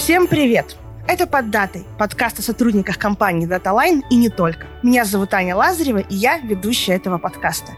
Всем привет! Это «Под датой» – подкаст о сотрудниках компании DataLine и не только. Меня зовут Аня Лазарева, и я ведущая этого подкаста.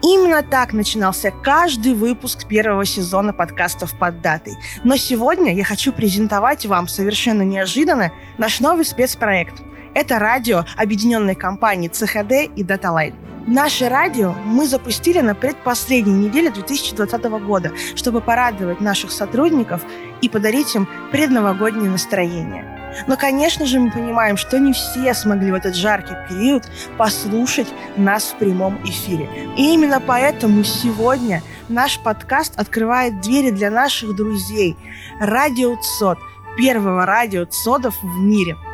Именно так начинался каждый выпуск первого сезона подкастов «Под датой». Но сегодня я хочу презентовать вам совершенно неожиданно наш новый спецпроект. Это радио объединенной компании ЦХД и DataLine. Наше радио мы запустили на предпоследней неделе 2020 года, чтобы порадовать наших сотрудников и подарить им предновогоднее настроение. Но, конечно же, мы понимаем, что не все смогли в этот жаркий период послушать нас в прямом эфире. И именно поэтому сегодня наш подкаст открывает двери для наших друзей. Радио ЦОД, первого радио ЦОДов в мире –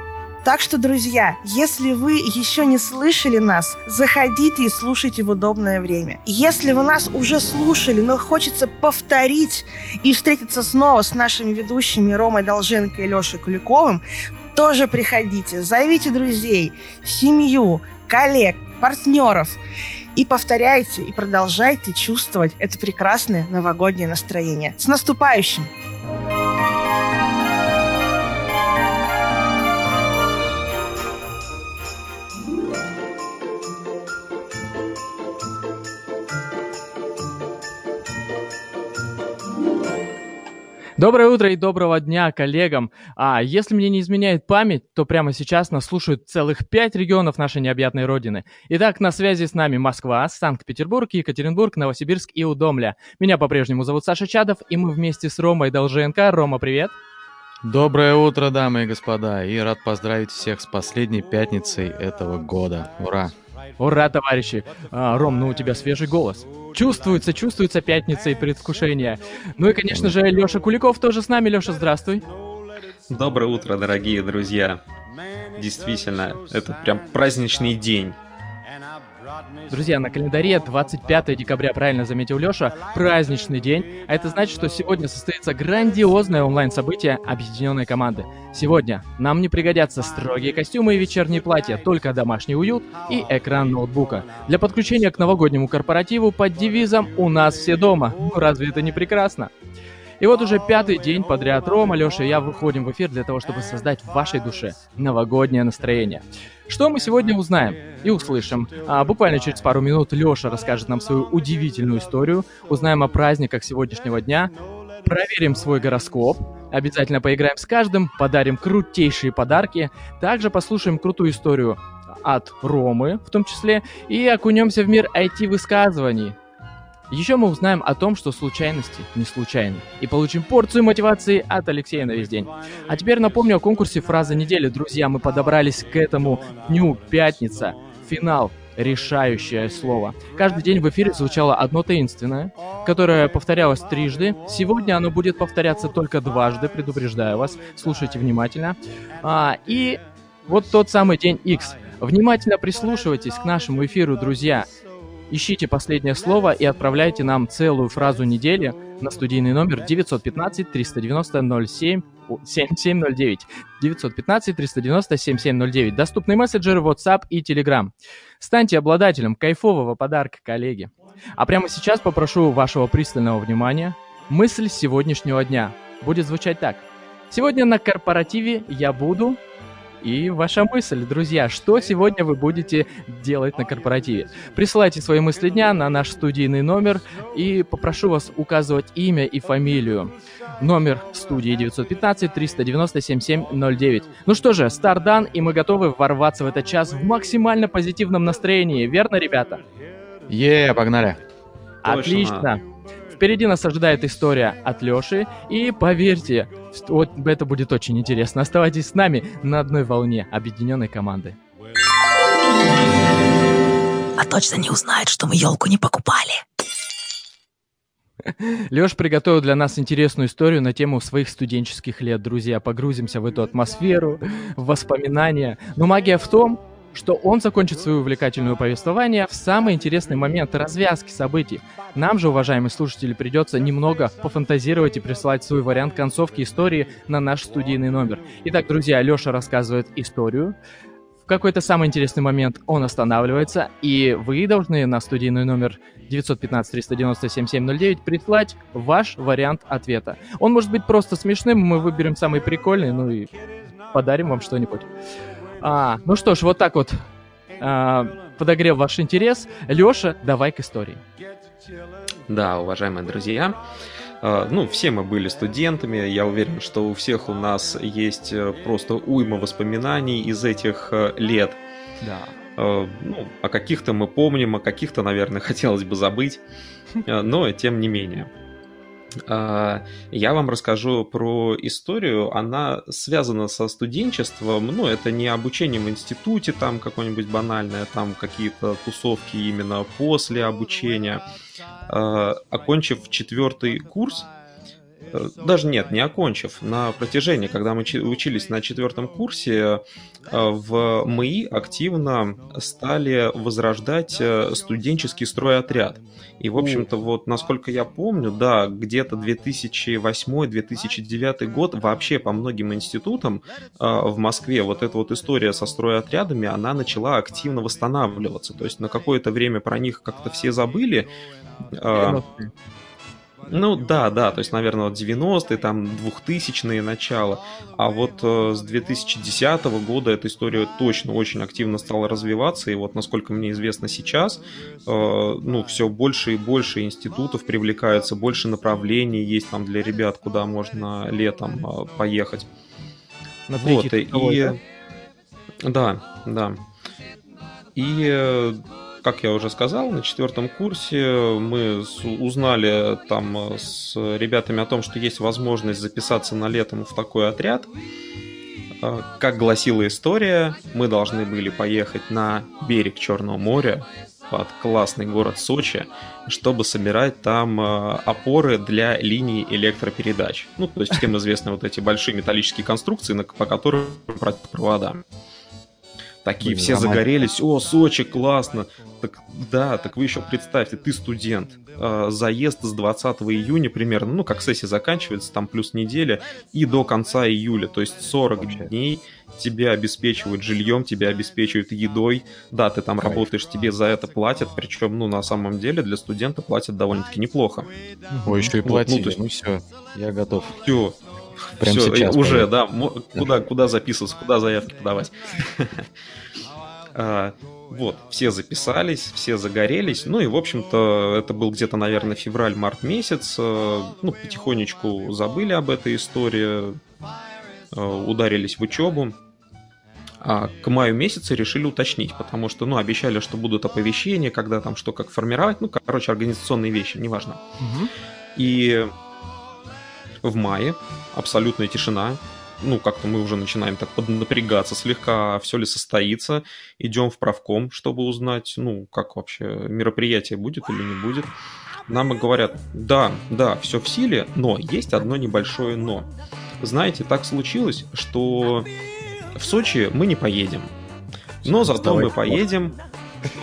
так что, друзья, если вы еще не слышали нас, заходите и слушайте в удобное время. Если вы нас уже слушали, но хочется повторить и встретиться снова с нашими ведущими Ромой Долженко и Лешей Куликовым, тоже приходите, зовите друзей, семью, коллег, партнеров и повторяйте и продолжайте чувствовать это прекрасное новогоднее настроение. С наступающим! Доброе утро и доброго дня коллегам. А если мне не изменяет память, то прямо сейчас нас слушают целых пять регионов нашей необъятной родины. Итак, на связи с нами Москва, Санкт-Петербург, Екатеринбург, Новосибирск и Удомля. Меня по-прежнему зовут Саша Чадов, и мы вместе с Ромой Долженко. Рома, привет. Доброе утро, дамы и господа, и рад поздравить всех с последней пятницей этого года. Ура! Ура, товарищи! А, Ром, ну у тебя свежий голос. Чувствуется, чувствуется пятница и предвкушение. Ну и, конечно же, Леша Куликов тоже с нами. Леша, здравствуй. Доброе утро, дорогие друзья. Действительно, это прям праздничный день. Друзья, на календаре 25 декабря, правильно заметил Леша, праздничный день, а это значит, что сегодня состоится грандиозное онлайн-событие объединенной команды. Сегодня нам не пригодятся строгие костюмы и вечерние платья, только домашний уют и экран ноутбука. Для подключения к новогоднему корпоративу под девизом «У нас все дома». Ну разве это не прекрасно? И вот уже пятый день подряд Рома, Леша и я выходим в эфир для того, чтобы создать в вашей душе новогоднее настроение. Что мы сегодня узнаем и услышим? А, буквально через пару минут Леша расскажет нам свою удивительную историю, узнаем о праздниках сегодняшнего дня, проверим свой гороскоп, обязательно поиграем с каждым, подарим крутейшие подарки, также послушаем крутую историю от Ромы в том числе и окунемся в мир IT-высказываний. Еще мы узнаем о том, что случайности не случайны. И получим порцию мотивации от Алексея на весь день. А теперь напомню о конкурсе «Фраза недели». Друзья, мы подобрались к этому дню пятница. Финал решающее слово. Каждый день в эфире звучало одно таинственное, которое повторялось трижды. Сегодня оно будет повторяться только дважды, предупреждаю вас. Слушайте внимательно. А, и вот тот самый день X. Внимательно прислушивайтесь к нашему эфиру, друзья. Ищите последнее слово и отправляйте нам целую фразу недели на студийный номер 915 390 07 7709. 915 390 7709. Доступны мессенджеры WhatsApp и Telegram. Станьте обладателем кайфового подарка, коллеги. А прямо сейчас попрошу вашего пристального внимания. Мысль сегодняшнего дня будет звучать так. Сегодня на корпоративе я буду и ваша мысль, друзья, что сегодня вы будете делать на корпоративе. Присылайте свои мысли дня на наш студийный номер и попрошу вас указывать имя и фамилию. Номер студии 915-390-7709. Ну что же, старт дан, и мы готовы ворваться в этот час в максимально позитивном настроении. Верно, ребята? Е, погнали. Отлично. Впереди нас ожидает история от Лёши, и поверьте, вот это будет очень интересно. Оставайтесь с нами на одной волне объединенной команды. А точно не узнает, что мы елку не покупали. Лёш приготовил для нас интересную историю на тему своих студенческих лет. Друзья, погрузимся в эту атмосферу, в воспоминания. Но магия в том, что он закончит свое увлекательное повествование в самый интересный момент развязки событий. Нам же, уважаемые слушатели, придется немного пофантазировать и прислать свой вариант концовки истории на наш студийный номер. Итак, друзья, Леша рассказывает историю, какой-то самый интересный момент он останавливается, и вы должны на студийный номер 915-390-7709 прислать ваш вариант ответа. Он может быть просто смешным, мы выберем самый прикольный, ну и подарим вам что-нибудь. А, ну что ж, вот так вот а, подогрел ваш интерес. Леша, давай к истории. Да, уважаемые друзья, а, ну, все мы были студентами, я уверен, что у всех у нас есть э, просто уйма воспоминаний из этих э, лет. Да. А, ну, о каких-то мы помним, о каких-то, наверное, хотелось бы забыть, но тем не менее. А, я вам расскажу про историю. Она связана со студенчеством. Ну, это не обучение в институте, там какое-нибудь банальное, там какие-то тусовки именно после обучения. А, окончив четвертый курс, даже нет, не окончив, на протяжении, когда мы учились на четвертом курсе, э, в МИИ активно стали возрождать э, студенческий стройотряд. И, в общем-то, вот, насколько я помню, да, где-то 2008-2009 год вообще по многим институтам в Москве вот эта вот история со стройотрядами, она начала активно восстанавливаться. То есть на какое-то время про них как-то все забыли. 90 ну да, да, то есть, наверное, вот 90-е, там 2000-е начало. А вот э, с 2010 года эта история точно очень активно стала развиваться. И вот, насколько мне известно сейчас, э, ну, все больше и больше институтов привлекается, больше направлений есть там для ребят, куда можно летом э, поехать. На вот, и... Да, да. И э, как я уже сказал, на четвертом курсе мы узнали там э, с ребятами о том, что есть возможность записаться на летом в такой отряд. Э, как гласила история, мы должны были поехать на берег Черного моря под классный город Сочи, чтобы собирать там э, опоры для линий электропередач. Ну, то есть всем известны вот эти большие металлические конструкции, по которым провода. Такие Блин, все роман. загорелись, о, Сочи, классно. Так да, так вы еще представьте, ты студент. Э, заезд с 20 июня примерно, ну как сессия заканчивается, там плюс неделя, и до конца июля, то есть 40 Вообще. дней тебя обеспечивают жильем, тебя обеспечивают едой. Да, ты там Кайф. работаешь, тебе за это платят, причем, ну, на самом деле, для студента платят довольно-таки неплохо. Ой, еще и платили, вот, ну, есть... ну все, я готов. Все, Прям Все, сейчас. Уже, да. Куда, куда записываться, куда заявки подавать. А, вот, все записались, все загорелись. Ну и, в общем-то, это был где-то, наверное, февраль-март месяц. Э, ну, потихонечку забыли об этой истории, э, ударились в учебу. А к маю месяца решили уточнить, потому что, ну, обещали, что будут оповещения, когда там что как формировать. Ну, короче, организационные вещи, неважно. Угу. И в мае абсолютная тишина. Ну, как-то мы уже начинаем так поднапрягаться слегка, все ли состоится. Идем в правком, чтобы узнать, ну, как вообще мероприятие будет или не будет. Нам говорят, да, да, все в силе, но есть одно небольшое но. Знаете, так случилось, что в Сочи мы не поедем. Но зато Давай, мы поедем,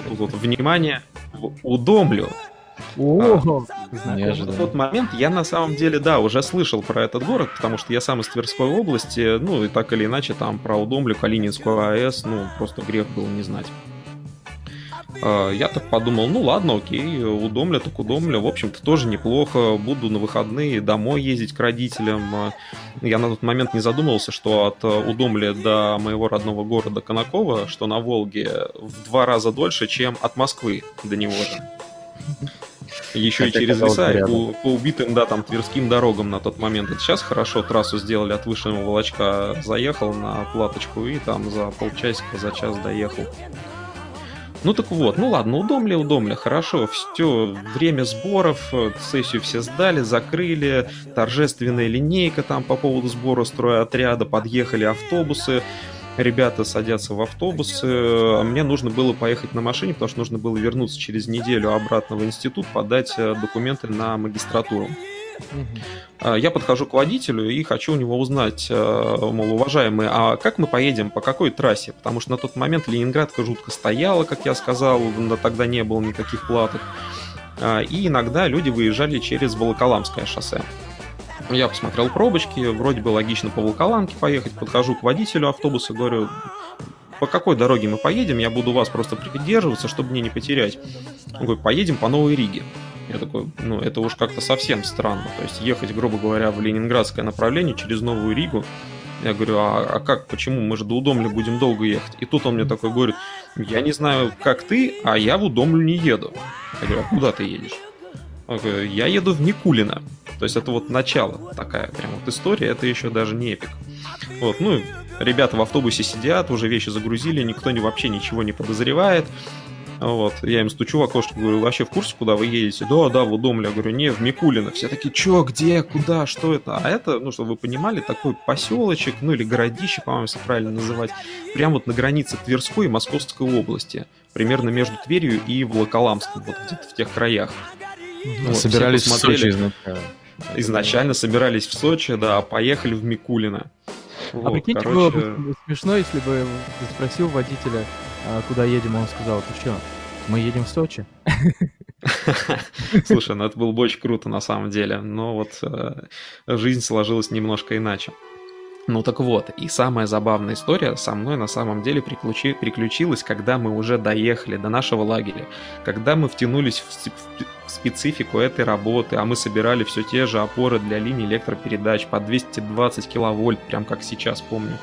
вот, внимание, в Удомлю. О, а, неожиданно. В тот момент я на самом деле, да, уже слышал про этот город, потому что я сам из Тверской области, ну и так или иначе там про Удомлю, Калининскую АЭС, ну просто грех было не знать. А, я так подумал, ну ладно, окей, удомля так удомля, в общем-то тоже неплохо, буду на выходные домой ездить к родителям. А, я на тот момент не задумывался, что от удомля до моего родного города Конакова, что на Волге, в два раза дольше, чем от Москвы до него же. Еще Хотя и через леса, и по, по убитым, да, там, тверским дорогам на тот момент. Это сейчас хорошо трассу сделали от Вышенного Волочка, заехал на платочку и там за полчасика, за час доехал. Ну так вот, ну ладно, удомля, удомля, хорошо, все, время сборов, сессию все сдали, закрыли, торжественная линейка там по поводу сбора строя отряда, подъехали автобусы, ребята садятся в автобус, а мне нужно было поехать на машине, потому что нужно было вернуться через неделю обратно в институт, подать э, документы на магистратуру. Угу. Я подхожу к водителю и хочу у него узнать, э, мол, уважаемый, а как мы поедем, по какой трассе? Потому что на тот момент Ленинградка жутко стояла, как я сказал, тогда не было никаких платок. А, и иногда люди выезжали через Волоколамское шоссе. Я посмотрел пробочки, вроде бы логично по Волколамке поехать, подхожу к водителю автобуса, говорю, по какой дороге мы поедем, я буду вас просто придерживаться, чтобы мне не потерять. Он говорит, поедем по Новой Риге. Я такой, ну, это уж как-то совсем странно. То есть ехать, грубо говоря, в ленинградское направление через Новую Ригу. Я говорю, а, а как, почему? Мы же до Удомля будем долго ехать. И тут он мне такой говорит, я не знаю, как ты, а я в Удомлю не еду. Я говорю, а куда ты едешь? Говорит, я еду в Никулино. То есть это вот начало такая прям вот история, это еще даже не эпик. Вот, ну, ребята в автобусе сидят, уже вещи загрузили, никто не, вообще ничего не подозревает. Вот, я им стучу в окошко, говорю, вообще в курсе, куда вы едете? Да, да, в Удомле. Говорю, не, в Микулино. Все такие, чё, где, куда, что это? А это, ну, чтобы вы понимали, такой поселочек, ну, или городище, по-моему, если правильно называть, прямо вот на границе Тверской и Московской области. Примерно между Тверью и Волоколамском, вот где-то в тех краях. Вот, Собирались в Сочи изначально. Изначально собирались в Сочи, да, а поехали в Микулино. А вот, прикиньте, короче... было бы смешно, если бы ты спросил водителя, а куда едем, он сказал, ты что, мы едем в Сочи. Слушай, ну это было бы очень круто на самом деле, но вот э, жизнь сложилась немножко иначе. Ну так вот, и самая забавная история со мной на самом деле приключи, приключилась, когда мы уже доехали до нашего лагеря, когда мы втянулись в, в специфику этой работы, а мы собирали все те же опоры для линий электропередач по 220 киловольт, прям как сейчас помню.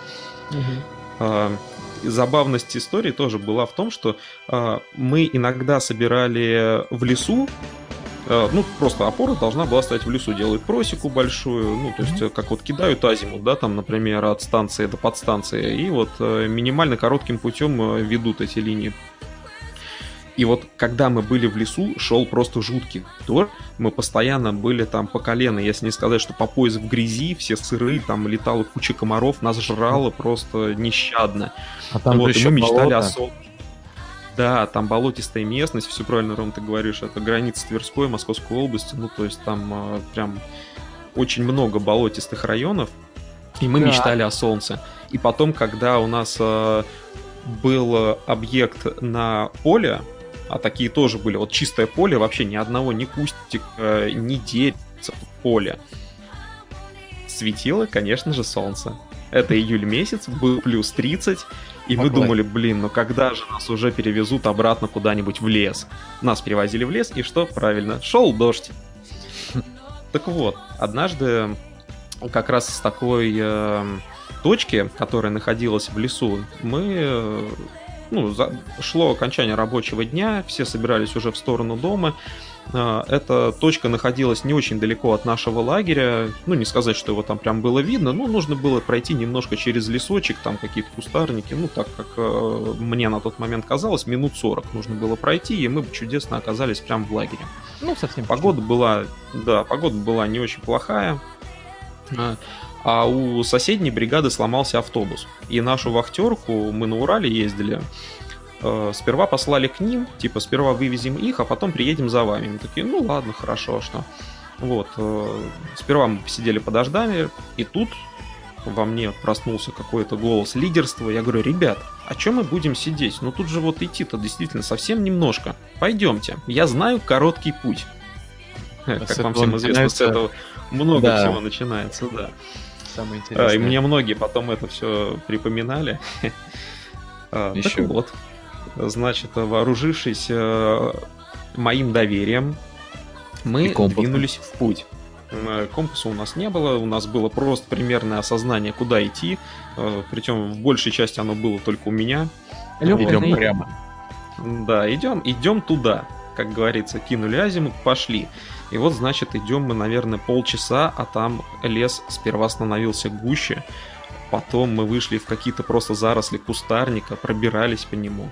Угу забавность истории тоже была в том, что э, мы иногда собирали в лесу, ну, просто опора должна была стоять в лесу, делают просеку большую, ну, то есть, mm-hmm. как вот кидают азимут, да, там, например, от станции до подстанции, и вот э, минимально коротким путем э, ведут эти линии и вот когда мы были в лесу, шел просто жуткий дождь. Мы постоянно были там по колено, если не сказать, что по пояс в грязи, все сырые, там летала куча комаров, нас жрало просто нещадно. А там вот, и мы мечтали болото. о сол. Да, там болотистая местность, все правильно, Ром, ты говоришь, это граница Тверской, Московской области, ну, то есть там э, прям очень много болотистых районов, и мы да. мечтали о солнце. И потом, когда у нас э, был объект на поле, а такие тоже были. Вот чистое поле, вообще ни одного, ни кустика, ни деревца в поле. Светило, конечно же, солнце. Это июль месяц, был плюс 30, и мы думали, блин, ну когда же нас уже перевезут обратно куда-нибудь в лес? Нас перевозили в лес, и что? Правильно, шел дождь. Так вот, однажды как раз с такой э, точки, которая находилась в лесу, мы э, ну, за, шло окончание рабочего дня, все собирались уже в сторону дома. А, эта точка находилась не очень далеко от нашего лагеря. Ну, не сказать, что его там прям было видно, но нужно было пройти немножко через лесочек, там какие-то кустарники. Ну, так как э, мне на тот момент казалось, минут 40 нужно было пройти, и мы бы чудесно оказались прям в лагере. Ну, совсем. Погода была, да, погода была не очень плохая. А, а у соседней бригады сломался автобус. И нашу вахтерку, мы на Урале ездили, э, сперва послали к ним, типа сперва вывезем их, а потом приедем за вами. Мы такие, ну ладно, хорошо, а что. Вот, э, сперва мы посидели, подождали, и тут во мне проснулся какой-то голос лидерства. Я говорю, ребят, а чем мы будем сидеть? Ну тут же вот идти-то действительно совсем немножко. Пойдемте, я знаю короткий путь. Как вам всем известно, с этого много да. всего начинается, да самое интересное. А, и мне многие потом это все припоминали. Еще. Так вот, значит, вооружившись э, моим доверием, мы двинулись в путь. Компаса у нас не было, у нас было просто примерное осознание, куда идти. Э, Причем в большей части оно было только у меня. Лёва, идем прямо. Да, идем, идем туда. Как говорится, кинули азимут, пошли. И вот, значит, идем мы, наверное, полчаса, а там лес сперва становился гуще, потом мы вышли в какие-то просто заросли кустарника, пробирались по нему.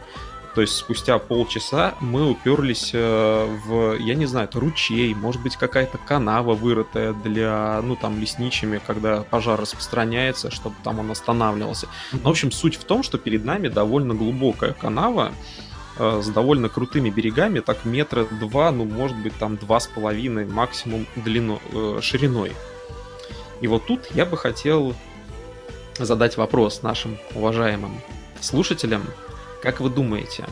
То есть спустя полчаса мы уперлись э, в, я не знаю, это ручей, может быть какая-то канава вырытая для, ну там, лесничими, когда пожар распространяется, чтобы там он останавливался. Но, в общем, суть в том, что перед нами довольно глубокая канава, Э, с довольно крутыми берегами, так метра два, ну, может быть, там два с половиной максимум длину, э, шириной. И вот тут я бы хотел задать вопрос нашим уважаемым слушателям. Как вы думаете,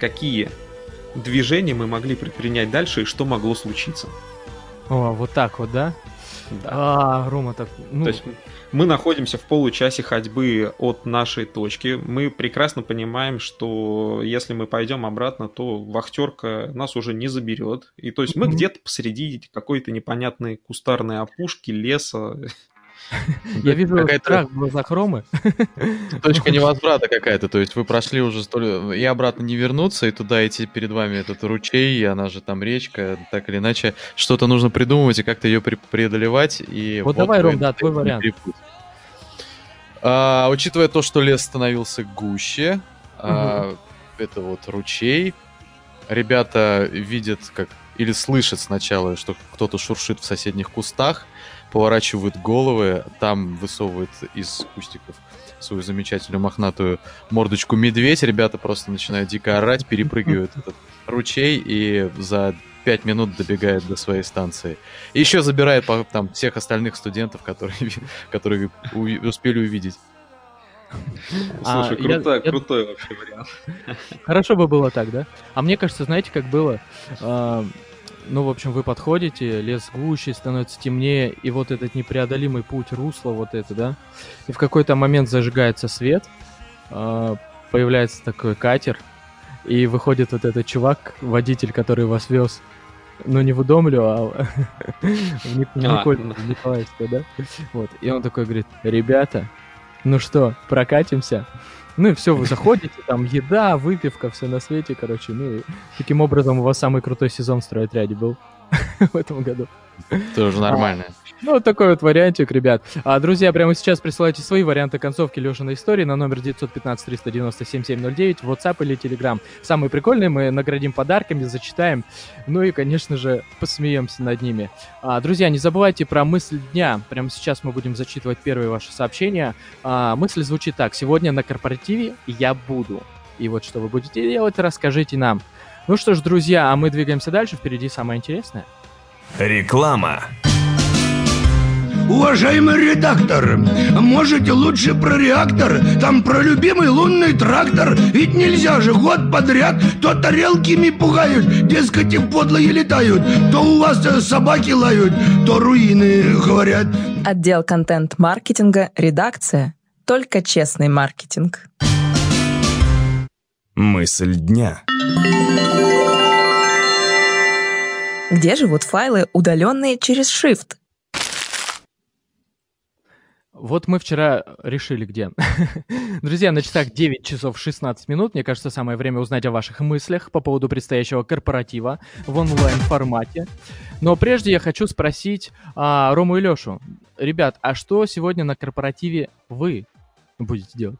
какие движения мы могли предпринять дальше и что могло случиться? О, вот так вот, да? Да. А, Рома, так, ну, То есть мы находимся в получасе ходьбы от нашей точки. Мы прекрасно понимаем, что если мы пойдем обратно, то вахтерка нас уже не заберет. И то есть мы где-то посреди какой-то непонятной кустарной опушки, леса. Я вижу страх в глазах Ромы. Точка невозврата какая-то, то есть вы прошли уже столь... И обратно не вернуться, и туда идти перед вами этот ручей, и она же там речка, так или иначе, что-то нужно придумывать и как-то ее пре- преодолевать, и... Вот давай, Ром, да, твой вариант. А, учитывая то, что лес становился гуще, а, это вот ручей, ребята видят, как или слышат сначала, что кто-то шуршит в соседних кустах, поворачивают головы, там высовывает из кустиков свою замечательную мохнатую мордочку медведь, ребята просто начинают дико орать, перепрыгивают этот ручей и за пять минут добегает до своей станции. И еще забирает там всех остальных студентов, которые, которые успели увидеть. А, Слушай, я- крутой, я- крутой вообще вариант. Хорошо бы было так, да? А мне кажется, знаете, как было? Ну, в общем, вы подходите, лес гуще, становится темнее, и вот этот непреодолимый путь, русло вот это, да? И в какой-то момент зажигается свет, а, появляется такой катер, и выходит вот этот чувак, водитель, который вас вез, ну, не в Удомлю, а в Ник- в А, ну. в Николаевское, да? Вот. И он такой говорит, ребята, ну что, прокатимся? Ну и все, вы заходите, там еда, выпивка, все на свете, короче. Ну и таким образом у вас самый крутой сезон в стройотряде был в этом году. Тоже нормально. Ну, вот такой вот вариантик, ребят. А, друзья, прямо сейчас присылайте свои варианты концовки Лешиной истории на номер 915-397-709 в WhatsApp или Telegram. Самые прикольные мы наградим подарками, зачитаем. Ну и, конечно же, посмеемся над ними. А, друзья, не забывайте про мысль дня. Прямо сейчас мы будем зачитывать первые ваши сообщения. А, мысль звучит так. Сегодня на корпоративе я буду. И вот что вы будете делать, расскажите нам. Ну что ж, друзья, а мы двигаемся дальше. Впереди самое интересное. Реклама. Уважаемый редактор, можете лучше про реактор? Там про любимый лунный трактор. Ведь нельзя же год подряд то тарелками пугают, дескать, и подлые летают, то у вас э, собаки лают, то руины говорят. Отдел контент-маркетинга, редакция. Только честный маркетинг. Мысль дня. Где живут файлы, удаленные через Shift? Вот мы вчера решили где. Друзья, на часах 9 часов 16 минут. Мне кажется, самое время узнать о ваших мыслях по поводу предстоящего корпоратива в онлайн-формате. Но прежде я хочу спросить а, Рому и Лешу. Ребят, а что сегодня на корпоративе вы будете делать?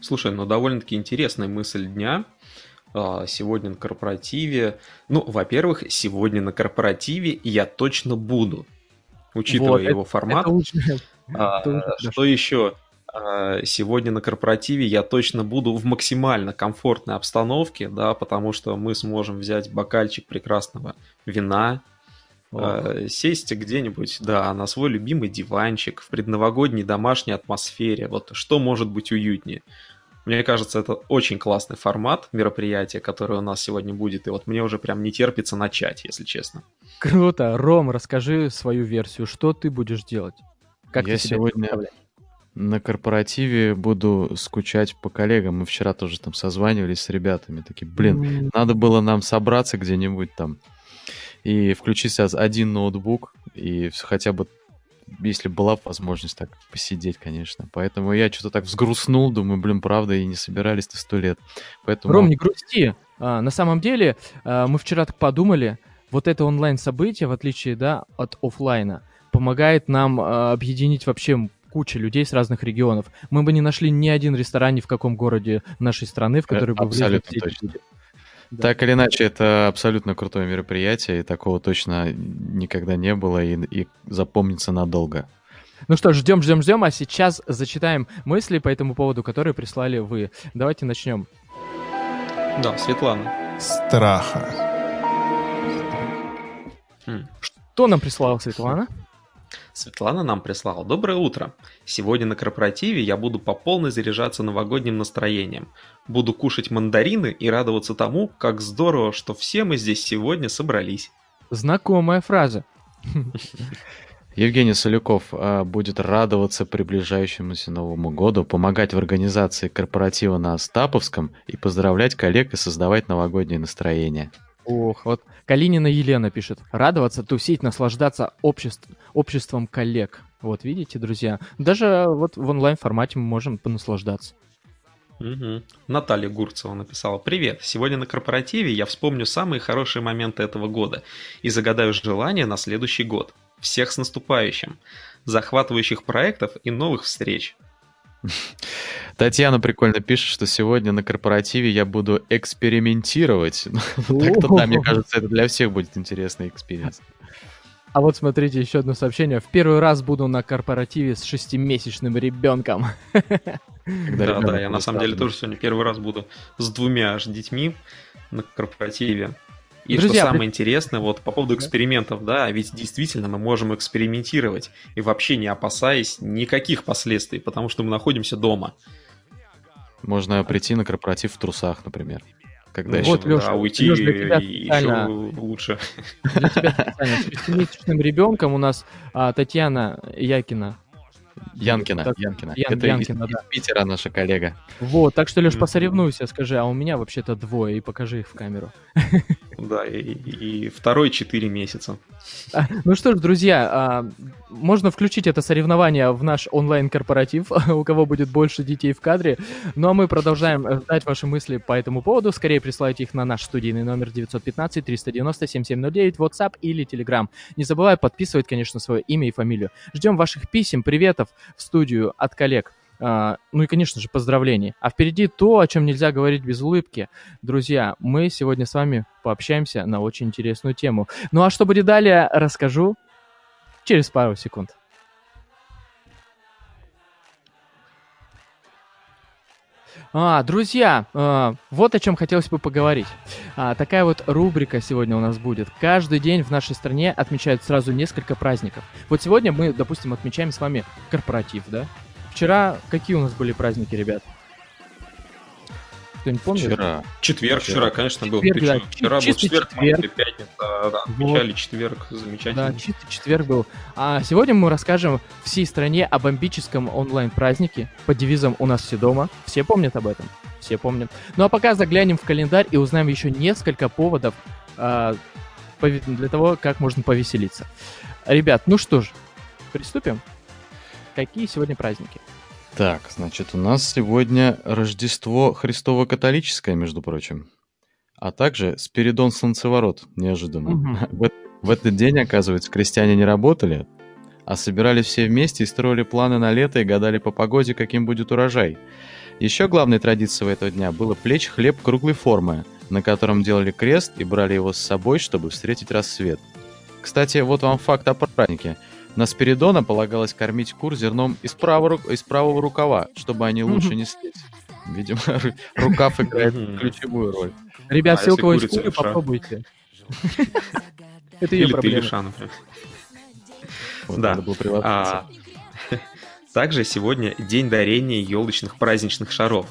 Слушай, ну довольно-таки интересная мысль дня. А, Сегодня на корпоративе. Ну, во-первых, сегодня на корпоративе я точно буду. Учитывая Вот, его формат. Это лучше. А, это уже что еще? А, Сегодня на корпоративе я точно буду в максимально комфортной обстановке, да, потому что мы сможем взять бокальчик прекрасного вина, а, сесть где-нибудь, да, на свой любимый диванчик в предновогодней домашней атмосфере. Вот что может быть уютнее? Мне кажется, это очень классный формат мероприятия, которое у нас сегодня будет. И вот мне уже прям не терпится начать, если честно. Круто. Ром, расскажи свою версию. Что ты будешь делать? Как Я ты сегодня на корпоративе буду скучать по коллегам. Мы вчера тоже там созванивались с ребятами. Такие, блин, М, надо было нам собраться где-нибудь там и включить сейчас один ноутбук и хотя бы если была возможность так посидеть, конечно. Поэтому я что-то так взгрустнул, думаю, блин, правда, и не собирались-то сто лет. Поэтому... Ром, не грусти. А, на самом деле, а, мы вчера так подумали, вот это онлайн-событие, в отличие, да, от оффлайна, помогает нам а, объединить вообще кучу людей с разных регионов. Мы бы не нашли ни один ресторан ни в каком городе нашей страны, в который бы абсолютно точно. люди. Да. Так или иначе, это абсолютно крутое мероприятие, и такого точно никогда не было, и, и запомнится надолго. Ну что, ждем, ждем, ждем, а сейчас зачитаем мысли по этому поводу, которые прислали вы. Давайте начнем. Да, Светлана. Страха. М. Что нам прислала Светлана? Светлана нам прислала. Доброе утро. Сегодня на корпоративе я буду по полной заряжаться новогодним настроением. Буду кушать мандарины и радоваться тому, как здорово, что все мы здесь сегодня собрались. Знакомая фраза. Евгений Солюков а, будет радоваться приближающемуся Новому году, помогать в организации корпоратива на Остаповском и поздравлять коллег и создавать новогоднее настроение. Ох, вот Калинина Елена пишет. Радоваться, тусить, наслаждаться обществ, обществом коллег. Вот видите, друзья, даже вот в онлайн-формате мы можем понаслаждаться. Угу. Наталья Гурцева написала «Привет! Сегодня на корпоративе я вспомню самые хорошие моменты этого года и загадаю желание на следующий год. Всех с наступающим! Захватывающих проектов и новых встреч!» Татьяна прикольно пишет, что сегодня на корпоративе я буду экспериментировать. Так-то да, мне кажется, это для всех будет интересный experience. А вот смотрите, еще одно сообщение. В первый раз буду на корпоративе с шестимесячным ребенком. Да, да, я на самом деле тоже сегодня первый раз буду с двумя аж детьми на корпоративе. И Друзья, что самое при... интересное, вот по поводу экспериментов, да, ведь действительно мы можем экспериментировать и вообще не опасаясь никаких последствий, потому что мы находимся дома. Можно прийти на корпоратив в трусах, например. Когда вот, еще, Леша, да, уйти Леша, для еще лучше. Для тебя специально с шестимесячным ребенком у нас а, Татьяна Якина Янкина, так, Янкина. Ян, Это Янкина, из, да. из Питера наша коллега. Вот, так что, Леш, посоревнуйся, скажи, а у меня вообще-то двое, и покажи их в камеру. Да, и, и второй 4 месяца. А, ну что ж, друзья, а, можно включить это соревнование в наш онлайн-корпоратив, у кого будет больше детей в кадре. Ну а мы продолжаем ждать ваши мысли по этому поводу. Скорее присылайте их на наш студийный номер 915-390-7709, WhatsApp или Telegram. Не забывай подписывать, конечно, свое имя и фамилию. Ждем ваших писем, приветов в студию от коллег. Uh, ну и, конечно же, поздравления. А впереди то, о чем нельзя говорить без улыбки. Друзья, мы сегодня с вами пообщаемся на очень интересную тему. Ну а что будет далее, расскажу через пару секунд. А, друзья, э, вот о чем хотелось бы поговорить. А, такая вот рубрика сегодня у нас будет. Каждый день в нашей стране отмечают сразу несколько праздников. Вот сегодня мы, допустим, отмечаем с вами корпоратив, да? Вчера какие у нас были праздники, ребят? Кто-нибудь помнит? Вчера. Четверг вчера, вчера конечно, был. Четверг, да. Вчера был четверг, четверг. пятница. Да, отмечали вот. четверг. Замечательно. Да, чистый четверг был. А сегодня мы расскажем всей стране о бомбическом онлайн-празднике под девизом «У нас все дома». Все помнят об этом? Все помнят. Ну а пока заглянем в календарь и узнаем еще несколько поводов а, для того, как можно повеселиться. Ребят, ну что ж, приступим. Какие сегодня праздники? Так, значит, у нас сегодня Рождество Христово-католическое, между прочим. А также Спиридон Солнцеворот, неожиданно. Угу. В, в этот день, оказывается, крестьяне не работали, а собирались все вместе и строили планы на лето и гадали по погоде, каким будет урожай. Еще главной традицией этого дня было плечь хлеб круглой формы, на котором делали крест и брали его с собой, чтобы встретить рассвет. Кстати, вот вам факт о празднике – на Спиридона полагалось кормить кур зерном из правого, из правого рукава, чтобы они лучше неслись. Видимо, рукав играет ключевую роль. Ребят, а все, у кого есть куры, попробуйте. Это ее проблема. Да. А, также сегодня день дарения елочных праздничных шаров.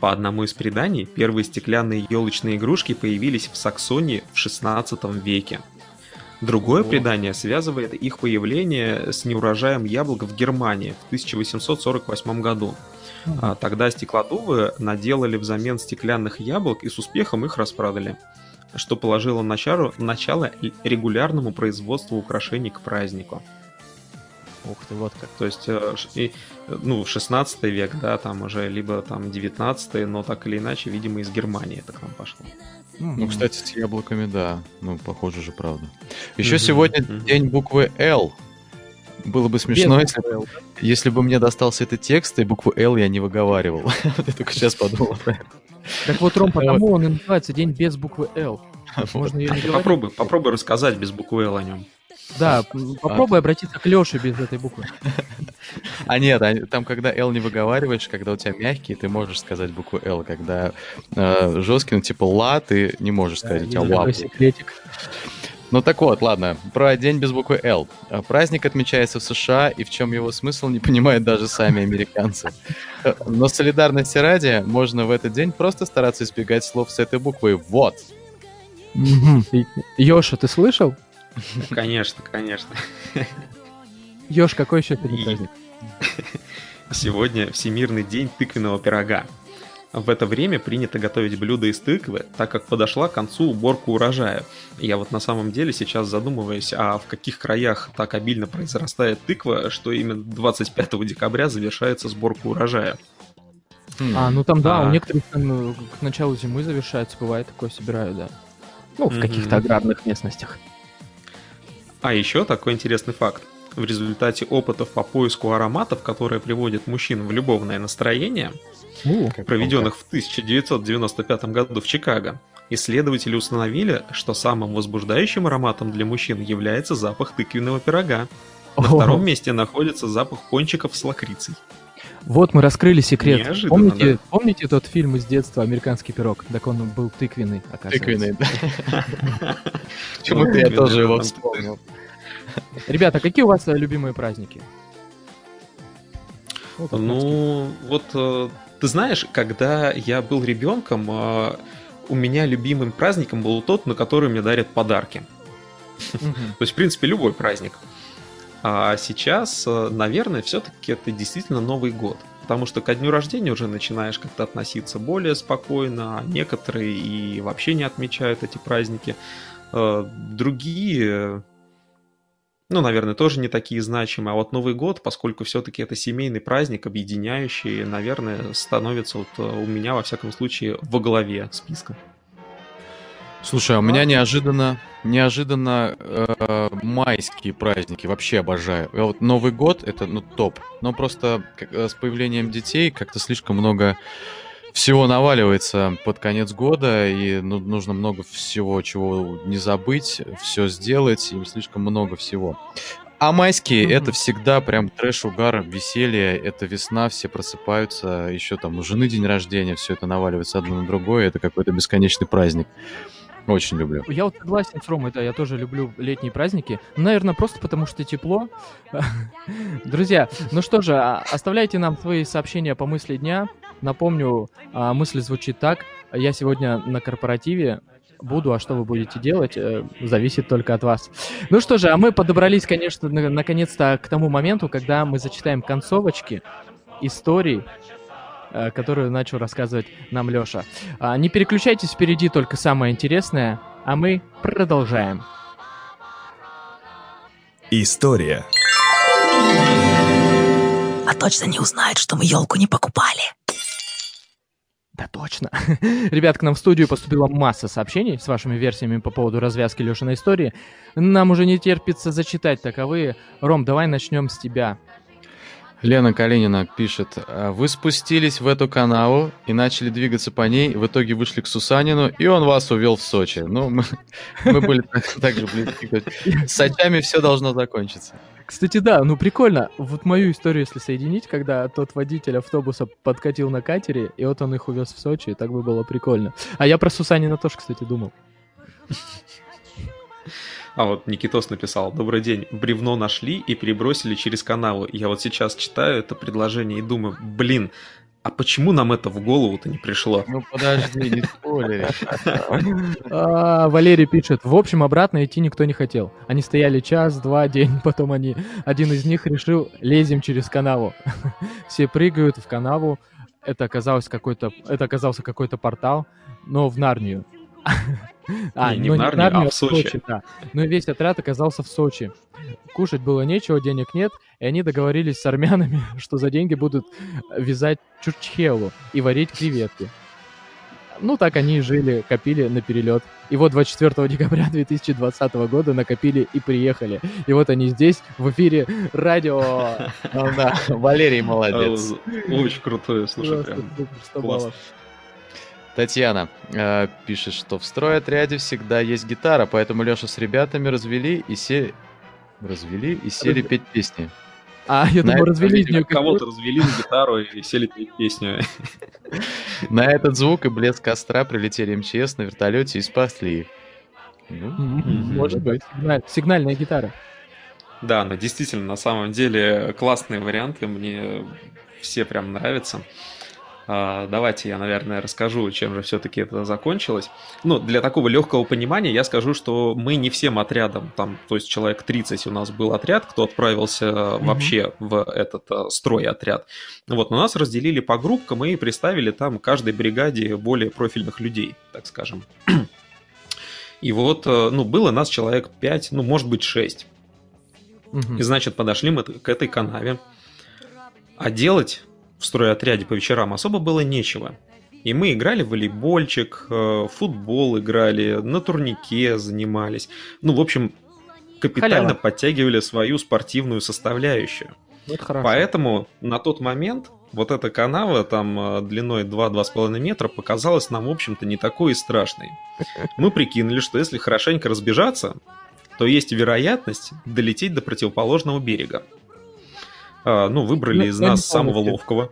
По одному из преданий, первые стеклянные елочные игрушки появились в Саксонии в 16 веке. Другое предание связывает их появление с неурожаем яблок в Германии в 1848 году. А, тогда стеклодувы наделали взамен стеклянных яблок и с успехом их распродали, что положило начало, начало регулярному производству украшений к празднику. Ух ты, вот как. То есть, э, и, ну, 16 век, да, там уже, либо там 19 но так или иначе, видимо, из Германии это к нам пошло. Ну, кстати, с яблоками, да. Ну, похоже же, правда. Еще сегодня день буквы Л. Было бы смешно, если, если бы мне достался этот текст, и букву Л я не выговаривал. вот я только сейчас подумал про это. Так вот, Ром, потому он и называется День без буквы Л. Можно ее не Попробуй, попробуй рассказать без буквы Л о нем. Да, попробуй обратиться к Лёше без этой буквы. А нет, там, когда L не выговариваешь, когда у тебя мягкий, ты можешь сказать букву L. Когда э, жесткий, ну типа ла, ты не можешь сказать, а ла. секретик. Ну так вот, ладно, про день без буквы L. Праздник отмечается в США, и в чем его смысл не понимают даже сами американцы. Но солидарности ради, можно в этот день просто стараться избегать слов с этой буквой «вот». Йоша, ты слышал? Конечно, конечно. Ёж, какой еще сегодня праздник? Сегодня Всемирный день тыквенного пирога. В это время принято готовить блюда из тыквы, так как подошла к концу уборка урожая. Я вот на самом деле сейчас задумываюсь, а в каких краях так обильно произрастает тыква, что именно 25 декабря завершается сборка урожая. Хм. А, ну там, да, А. у некоторых там э, к началу зимы завершается, бывает такое, собирают, да. Ну, в каких-то аграрных местностях. А еще такой интересный факт. В результате опытов по поиску ароматов, которые приводят мужчин в любовное настроение, У, проведенных в 1995 году в Чикаго, исследователи установили, что самым возбуждающим ароматом для мужчин является запах тыквенного пирога. На О, втором месте находится запах пончиков с лакрицей. Вот мы раскрыли секрет. Неожиданно, помните, да. помните тот фильм из детства «Американский пирог»? Так он был тыквенный, оказывается. Тыквенный, да. Почему-то я тоже его вспомнил. Ребята, какие у вас э, любимые праздники? Ну, вот э, ты знаешь, когда я был ребенком, э, у меня любимым праздником был тот, на который мне дарят подарки. То есть, в принципе, любой праздник. А сейчас, э, наверное, все-таки это действительно Новый год. Потому что ко дню рождения уже начинаешь как-то относиться более спокойно, а некоторые и вообще не отмечают эти праздники. Э, Другие, ну, наверное, тоже не такие значимые. А вот Новый год, поскольку все-таки это семейный праздник, объединяющий, наверное, становится вот э, у меня, во всяком случае, во главе списка. Слушай, а у меня неожиданно, неожиданно э, майские праздники вообще обожаю. Я вот Новый год это ну топ, но просто как- э, с появлением детей как-то слишком много всего наваливается под конец года и ну, нужно много всего, чего не забыть, все сделать, и слишком много всего. А майские Мгм. это всегда прям трэш, угар, веселье, это весна, все просыпаются, еще там у жены день рождения, все это наваливается одно на другое, это какой-то бесконечный праздник. Очень люблю. Я вот согласен с Ромой, да, я тоже люблю летние праздники. Наверное, просто потому что тепло. Друзья, ну что же, а, оставляйте нам свои сообщения по мысли дня. Напомню, а, мысль звучит так. Я сегодня на корпоративе буду, а что вы будете делать, э, зависит только от вас. Ну что же, а мы подобрались, конечно, на- наконец-то к тому моменту, когда мы зачитаем концовочки историй, которую начал рассказывать нам Лёша. А, Не переключайтесь, впереди только самое интересное, а мы продолжаем. История. А точно не узнает, что мы елку не покупали. Да точно. Ребят, к нам в студию поступила масса сообщений с вашими версиями по поводу развязки Лешиной истории. Нам уже не терпится зачитать таковые. Ром, давай начнем с тебя. Лена Калинина пишет, «А, вы спустились в эту канаву и начали двигаться по ней, в итоге вышли к Сусанину, и он вас увел в Сочи. Ну, мы, мы были так, же близки. С Сочами все должно закончиться. Кстати, да, ну прикольно. Вот мою историю, если соединить, когда тот водитель автобуса подкатил на катере, и вот он их увез в Сочи, так бы было прикольно. А я про Сусанина тоже, кстати, думал. А вот Никитос написал, добрый день, бревно нашли и перебросили через канаву. Я вот сейчас читаю это предложение и думаю, блин, а почему нам это в голову-то не пришло? Ну, подожди, не спойлери. А, Валерий пишет, в общем, обратно идти никто не хотел. Они стояли час, два, день, потом они, один из них решил, лезем через канаву. Все прыгают в канаву, это оказалось какой-то, это оказался какой-то портал, но в Нарнию. А, Не, не ну в Нарнию, а в Сочи. да. Но весь отряд оказался в Сочи. Кушать было нечего, денег нет, и они договорились с армянами, что за деньги будут вязать чурчхелу и варить креветки. Ну, так они и жили, копили на перелет. И вот 24 декабря 2020 года накопили и приехали. И вот они здесь, в эфире радио. Валерий молодец. Очень крутое, слушай, прям. супер, 100 класс. Татьяна э, пишет, что в стройотряде всегда есть гитара, поэтому Леша с ребятами развели и се... Развели и сели Разве- петь песни. А, я думаю, развели Видимо, Кого-то развели на гитару и сели петь песню. На этот звук и блеск костра прилетели МЧС на вертолете и спасли их. Ну, Может быть. Сигналь- Сигнальная гитара. Да, но действительно, на самом деле классные варианты, мне все прям нравятся. А, давайте я, наверное, расскажу, чем же все-таки это закончилось. Ну, для такого легкого понимания я скажу, что мы не всем отрядом, там, то есть человек 30 у нас был отряд, кто отправился mm-hmm. вообще в этот uh, строй отряд. Вот, но нас разделили по группкам и приставили там каждой бригаде более профильных людей, так скажем. И вот, э, ну, было нас человек 5, ну, может быть, 6. Угу. И, значит, подошли мы к этой канаве. А делать в стройотряде по вечерам особо было нечего. И мы играли в волейбольчик, э, футбол играли, на турнике занимались. Ну, в общем, капитально Халява. подтягивали свою спортивную составляющую. Это хорошо. Поэтому на тот момент вот эта канава там э, длиной 2-2,5 метра показалась нам, в общем-то, не такой и страшной. Мы прикинули, что если хорошенько разбежаться, то есть вероятность долететь до противоположного берега. А, ну, выбрали ну, из нас самого ловкого.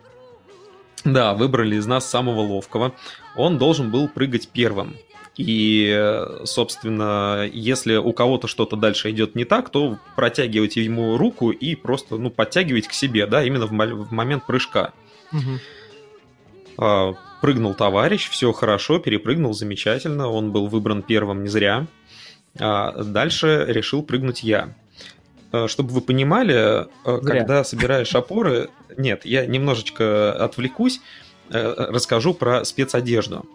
Да, выбрали из нас самого ловкого. Он должен был прыгать первым. И, собственно, если у кого-то что-то дальше идет не так, то протягивайте ему руку и просто, ну, подтягивать к себе, да, именно в, в момент прыжка. Угу. Прыгнул товарищ, все хорошо, перепрыгнул замечательно, он был выбран первым не зря. А дальше решил прыгнуть я. А, чтобы вы понимали, а, Зря. когда собираешь опоры... Нет, я немножечко отвлекусь, э, расскажу про спецодежду.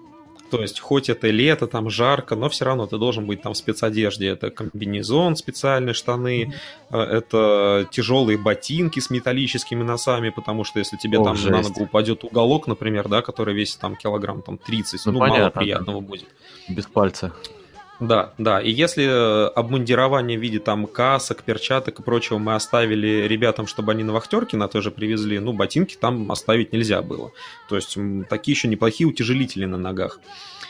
То есть, хоть это лето, там жарко, но все равно ты должен быть там в спецодежде. Это комбинезон, специальные штаны, mm-hmm. это тяжелые ботинки с металлическими носами, потому что если тебе О, там жесть. на ногу упадет уголок, например, да, который весит там килограмм там 30, ну, ну понятно, мало приятного будет. Без пальца. Да, да. И если э, обмундирование в виде там касок, перчаток и прочего мы оставили ребятам, чтобы они на вахтерке на то же привезли, ну, ботинки там оставить нельзя было. То есть такие еще неплохие утяжелители на ногах.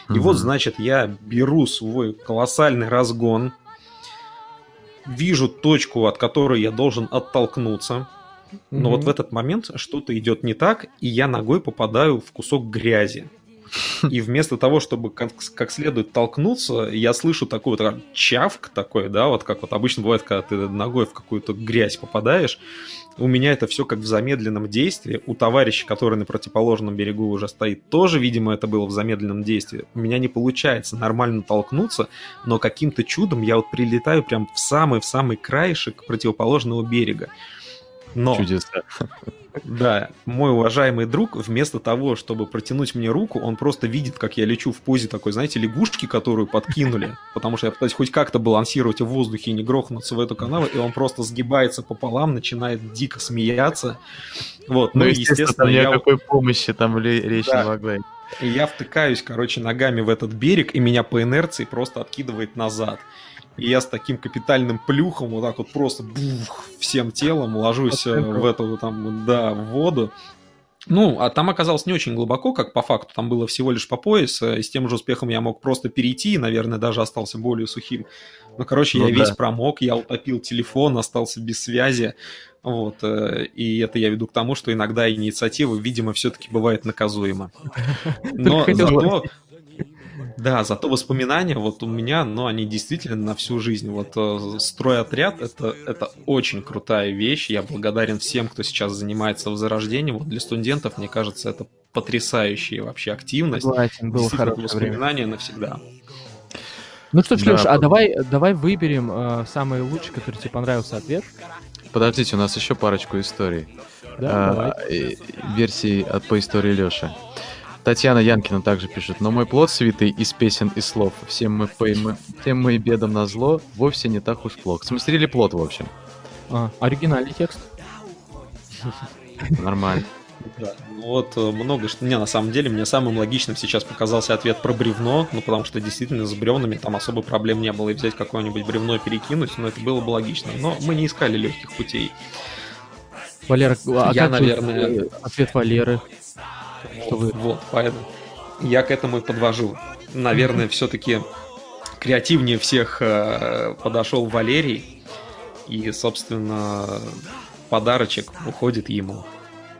И угу. вот, значит, я беру свой колоссальный разгон, вижу точку, от которой я должен оттолкнуться, но угу. вот в этот момент что-то идет не так, и я ногой попадаю в кусок грязи. И вместо того, чтобы как, как следует толкнуться, я слышу такой вот чавк такой, да, вот как вот обычно бывает, когда ты ногой в какую-то грязь попадаешь. У меня это все как в замедленном действии. У товарища, который на противоположном берегу уже стоит, тоже, видимо, это было в замедленном действии. У меня не получается нормально толкнуться, но каким-то чудом я вот прилетаю прям в самый-в самый краешек противоположного берега. Но... Чудеса. Да, мой уважаемый друг, вместо того, чтобы протянуть мне руку, он просто видит, как я лечу в позе такой, знаете, лягушки, которую подкинули, потому что я пытаюсь хоть как-то балансировать в воздухе и не грохнуться в эту канаву, и он просто сгибается пополам, начинает дико смеяться. Вот, ну, ну естественно, естественно я... никакой помощи там речь да. не могла. И я втыкаюсь, короче, ногами в этот берег, и меня по инерции просто откидывает назад. И я с таким капитальным плюхом вот так вот просто бух, всем телом ложусь э, в эту там, да, в воду. Ну, а там оказалось не очень глубоко, как по факту, там было всего лишь по пояс, э, и с тем же успехом я мог просто перейти, и, наверное, даже остался более сухим. Ну, короче, ну, я да. весь промок, я утопил телефон, остался без связи, вот, э, и это я веду к тому, что иногда инициатива, видимо, все-таки бывает наказуема. Но зато да, зато воспоминания вот у меня, ну, они действительно на всю жизнь. Вот э, стройотряд это, это очень крутая вещь. Я благодарен всем, кто сейчас занимается возрождением. Вот для студентов, мне кажется, это потрясающая вообще активность. Согласен, было хорошее воспоминания время. навсегда. Ну что ж, да, Леш, а давай, давай выберем э, самый лучший, который тебе понравился ответ. Подождите, у нас еще парочку историй. Да, а, давай. Версии от по истории Леши. Татьяна Янкина также пишет, но мой плод святый из песен и слов, всем мы, мы, всем мы бедам на зло, вовсе не так уж плохо. Смыстрили плод, в общем. А, оригинальный текст. Нормально. Да, ну вот э, много что... Не, на самом деле, мне самым логичным сейчас показался ответ про бревно, ну, потому что действительно с бревнами там особо проблем не было, и взять какое-нибудь бревно и перекинуть, но это было бы логично. Но мы не искали легких путей. Валера, а Я, как наверное... ответ Валеры? Что вы... Вот, поэтому я к этому и подвожу. Наверное, все-таки креативнее всех э, подошел Валерий. И, собственно, подарочек уходит ему.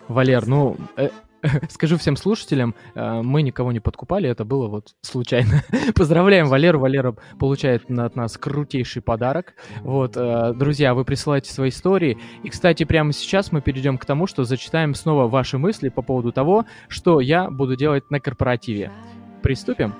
Валер, ну, э, скажу всем слушателям, э, мы никого не подкупали, это было вот случайно. Поздравляем Валеру. Валера получает от нас крутейший подарок. Вот, э, друзья, вы присылаете свои истории. И, кстати, прямо сейчас мы перейдем к тому, что зачитаем снова ваши мысли по поводу того, что я буду делать на корпоративе. Приступим?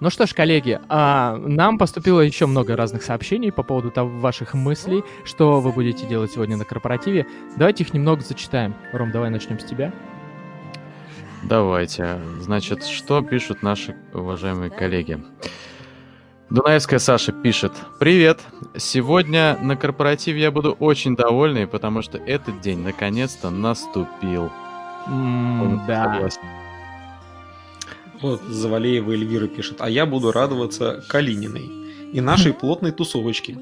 Ну что ж, коллеги, а, нам поступило еще много разных сообщений по поводу того, ваших мыслей, что вы будете делать сегодня на корпоративе. Давайте их немного зачитаем. Ром, давай начнем с тебя. Давайте. Значит, что пишут наши уважаемые коллеги? Дунаевская Саша пишет. Привет! Сегодня на корпоративе я буду очень довольный, потому что этот день наконец-то наступил. М, да. Согласен. Вот Завалеева Эльвира пишет, а я буду радоваться Калининой и нашей плотной тусовочке.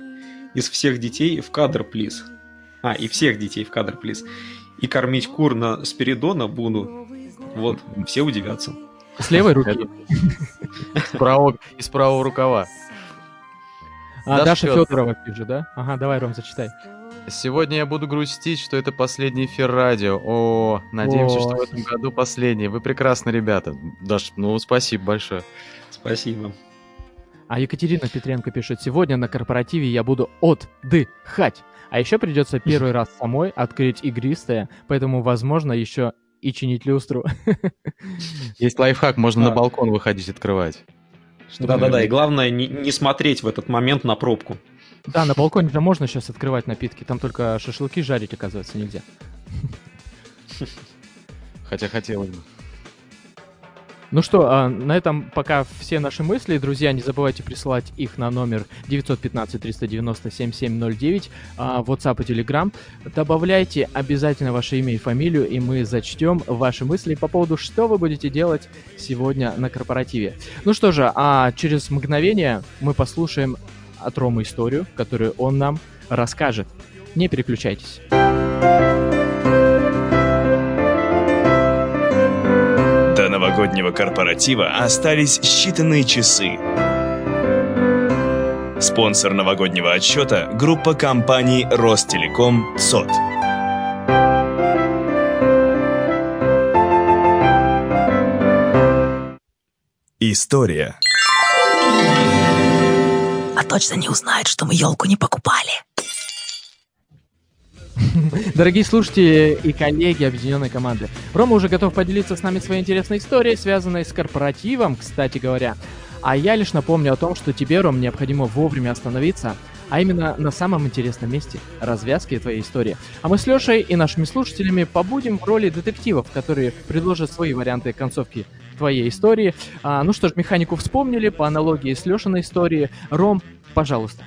Из всех детей в кадр, плиз. А, и всех детей в кадр, плиз. И кормить кур на Спиридона буду. Вот, все удивятся. С левой руки. Из правого, рукава. А, Даша. Федорова пишет, да? Ага, давай, Ром, зачитай. Сегодня я буду грустить, что это последний эфир радио. О, надеемся, что в этом году последний. Вы прекрасны, ребята. Даш, ну спасибо большое. Спасибо. А Екатерина Петренко пишет, сегодня на корпоративе я буду отдыхать. А еще придется первый раз самой открыть игристое, поэтому, возможно, еще и чинить люстру. Есть лайфхак, можно Да. на балкон выходить открывать. Да-да-да, и главное не, не смотреть в этот момент на пробку. Да, на балконе же можно сейчас открывать напитки, там только шашлыки жарить, оказывается, нельзя. Хотя хотелось бы. Ну что, а, на этом пока все наши мысли. Друзья, не забывайте присылать их на номер 915-390-7709, а, WhatsApp и Telegram. Добавляйте обязательно ваше имя и фамилию, и мы зачтем ваши мысли по поводу, что вы будете делать сегодня на корпоративе. Ну что же, а через мгновение мы послушаем от Ромы историю, которую он нам расскажет. Не переключайтесь. До новогоднего корпоратива остались считанные часы. Спонсор новогоднего отчета – группа компаний Ростелеком ЦОТ. История. Точно не узнает, что мы елку не покупали. Дорогие слушатели и коллеги объединенной команды, Рома уже готов поделиться с нами своей интересной историей, связанной с корпоративом, кстати говоря. А я лишь напомню о том, что тебе, Ром, необходимо вовремя остановиться, а именно на самом интересном месте – развязки твоей истории. А мы с Лешей и нашими слушателями побудем в роли детективов, которые предложат свои варианты концовки твоей истории. А, ну что ж, механику вспомнили, по аналогии с Лешиной историей. Ром, пожалуйста.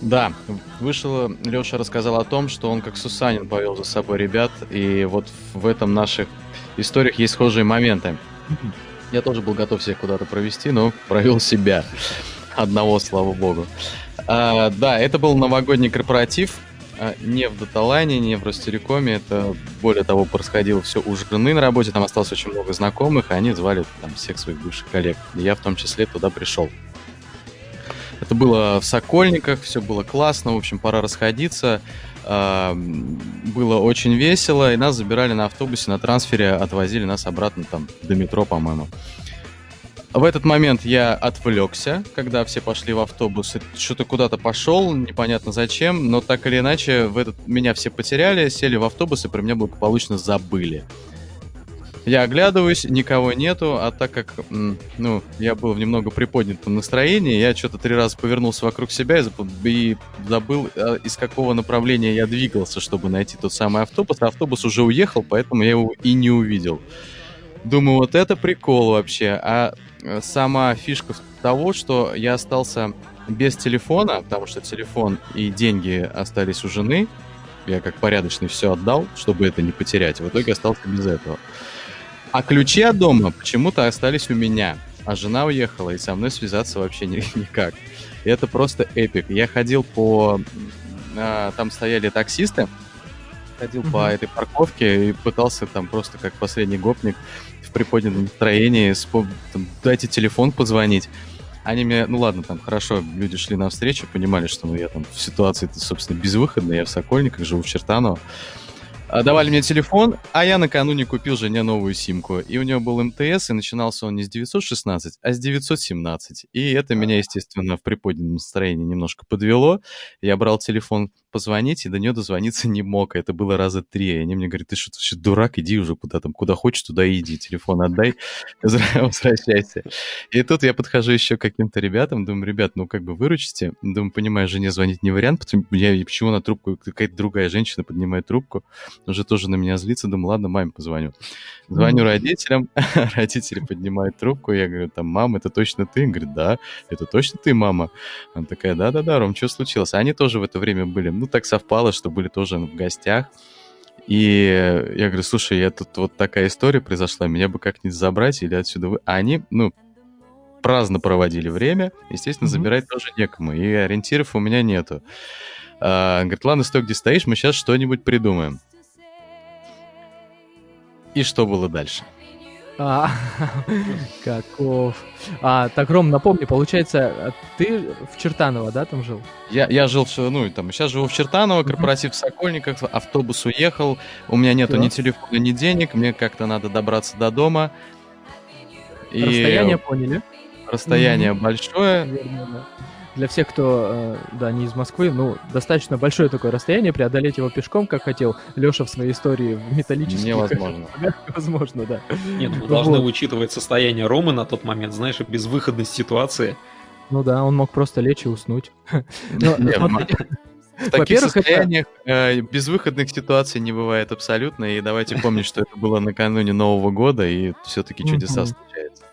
Да, вышел, Леша рассказал о том, что он как Сусанин повел за собой ребят, и вот в этом наших историях есть схожие моменты. Я тоже был готов всех куда-то провести, но провел себя. Одного, слава богу. А, да, это был новогодний корпоратив. А, Не в Даталайне, не в Ростелекоме. Это, более того, происходило все у жены на работе. Там осталось очень много знакомых, и они звали там всех своих бывших коллег. И я в том числе туда пришел. Это было в Сокольниках, все было классно, в общем, пора расходиться. А, Было очень весело, и нас забирали на автобусе, на трансфере, отвозили нас обратно там до метро, по-моему. В этот момент я отвлекся, когда все пошли в автобус, что-то куда-то пошел, непонятно зачем, но так или иначе в этот меня все потеряли, сели в автобус и про меня благополучно забыли. Я оглядываюсь, никого нету, а так как, ну, я был в немного приподнятом настроении, я что-то три раза повернулся вокруг себя и, зап- и забыл, а, из какого направления я двигался, чтобы найти тот самый автобус. Автобус уже уехал, поэтому я его и не увидел. Думаю, вот это прикол вообще. А сама фишка того, что я остался без телефона, потому что телефон и деньги остались у жены. Я как порядочный все отдал, чтобы это не потерять. В итоге остался без этого. А ключи от дома почему-то остались у меня. А жена уехала, и со мной связаться вообще ни- никак. И это просто эпик. Я ходил по... а, там стояли таксисты. Ходил по Мгм. этой парковке и пытался там просто как последний гопник в приподнятом настроении спо- там, дайте телефон позвонить. они мне, ну ладно, там хорошо, люди шли навстречу, понимали, что ну, я там в ситуации, собственно, безвыходной, я в Сокольниках, живу в Чертаново. А, давали мне телефон, а я накануне купил жене новую симку. И у него был МТС, и начинался он не с 916, а с 917. И это меня, естественно, в приподнятом настроении немножко подвело. Я брал телефон позвонить, и до нее дозвониться не мог. Это было раза три. И они мне говорят, ты что, ты что, дурак, иди уже куда там, куда хочешь, туда и иди. Телефон отдай, возвращайся. И тут я подхожу еще к каким-то ребятам, думаю, ребят, ну как бы выручите. Думаю, понимаю, жене звонить не вариант, потому я почему на трубку, какая-то другая женщина поднимает трубку уже тоже на меня злится, думаю, ладно, маме позвоню. Звоню родителям, родители поднимают трубку, я говорю, там, мама, это точно ты? Он говорит, да, это точно ты, мама. Она такая, да-да-да, Ром, что случилось? Они тоже в это время были, ну, так совпало, что были тоже в гостях. И я говорю, слушай, я тут вот такая история произошла, меня бы как-нибудь забрать или отсюда вы... А они, ну, праздно проводили время, естественно, mm-hmm. забирать тоже некому, и ориентиров у меня нету. А, говорит, ладно, стой, где стоишь, мы сейчас что-нибудь придумаем. И что было дальше? А, каков. А, так, Ром, напомни, получается, ты в Чертаново, да, там жил? Я, я жил, ну, там, сейчас живу в Чертаново, корпоратив в Сокольниках, автобус уехал, у меня нету ни телефона, ни денег, мне как-то надо добраться до дома. И... Расстояние поняли? Расстояние большое. Верно, да для всех, кто, э, да, не из Москвы, ну, достаточно большое такое расстояние, преодолеть его пешком, как хотел Леша в своей истории в металлических... Невозможно. Невозможно, да. Нет, мы должны учитывать состояние Ромы на тот момент, знаешь, безвыходность ситуации. Ну да, он мог просто лечь и уснуть. В таких состояниях э, безвыходных ситуаций не бывает абсолютно, и давайте помнить, что это было накануне Нового года, и все-таки чудеса случаются.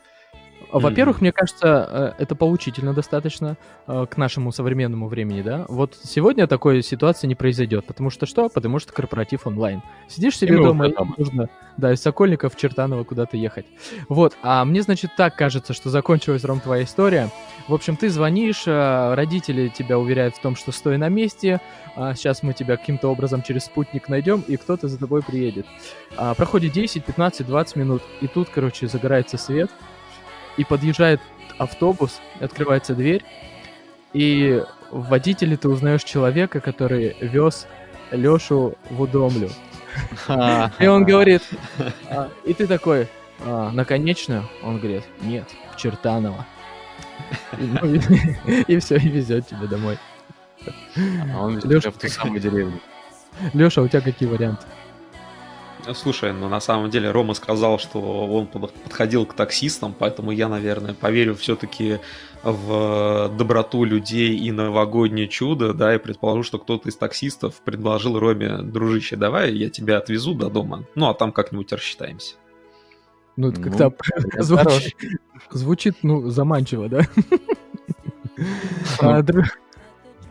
Во-первых, mm-hmm. мне кажется, э, это поучительно достаточно э, к нашему современному времени, да. Вот сегодня такой ситуации не произойдет, потому что что? Потому что корпоратив онлайн. Сидишь себе и дома, и нужно, да, из Сокольников в Чертаново куда-то ехать. Вот, а мне, значит, так кажется, что закончилась, Ром, твоя история. В общем, ты звонишь, э, родители тебя уверяют в том, что стой на месте, сейчас мы тебя каким-то образом через спутник найдем, и кто-то за тобой приедет. А, проходит 10, 15, 20 минут, и тут, короче, загорается свет, и подъезжает автобус, открывается дверь, и в водителе ты узнаешь человека, который вез Лешу в Удомлю. И он говорит, «А, и ты такой, а, наконечно? Он говорит, нет, в Чертаново. Ну, и все, и везет тебя домой. А он везет в ту самую деревню. Леша, у тебя какие варианты? Слушай, ну на самом деле Рома сказал, что он подходил к таксистам, поэтому я, наверное, поверю все-таки в доброту людей и новогоднее чудо, да, и предположу, что кто-то из таксистов предложил Роме, дружище, давай я тебя отвезу до дома, ну а там как-нибудь рассчитаемся. Ну, это как-то ну, звучит, звучит, ну, заманчиво, да?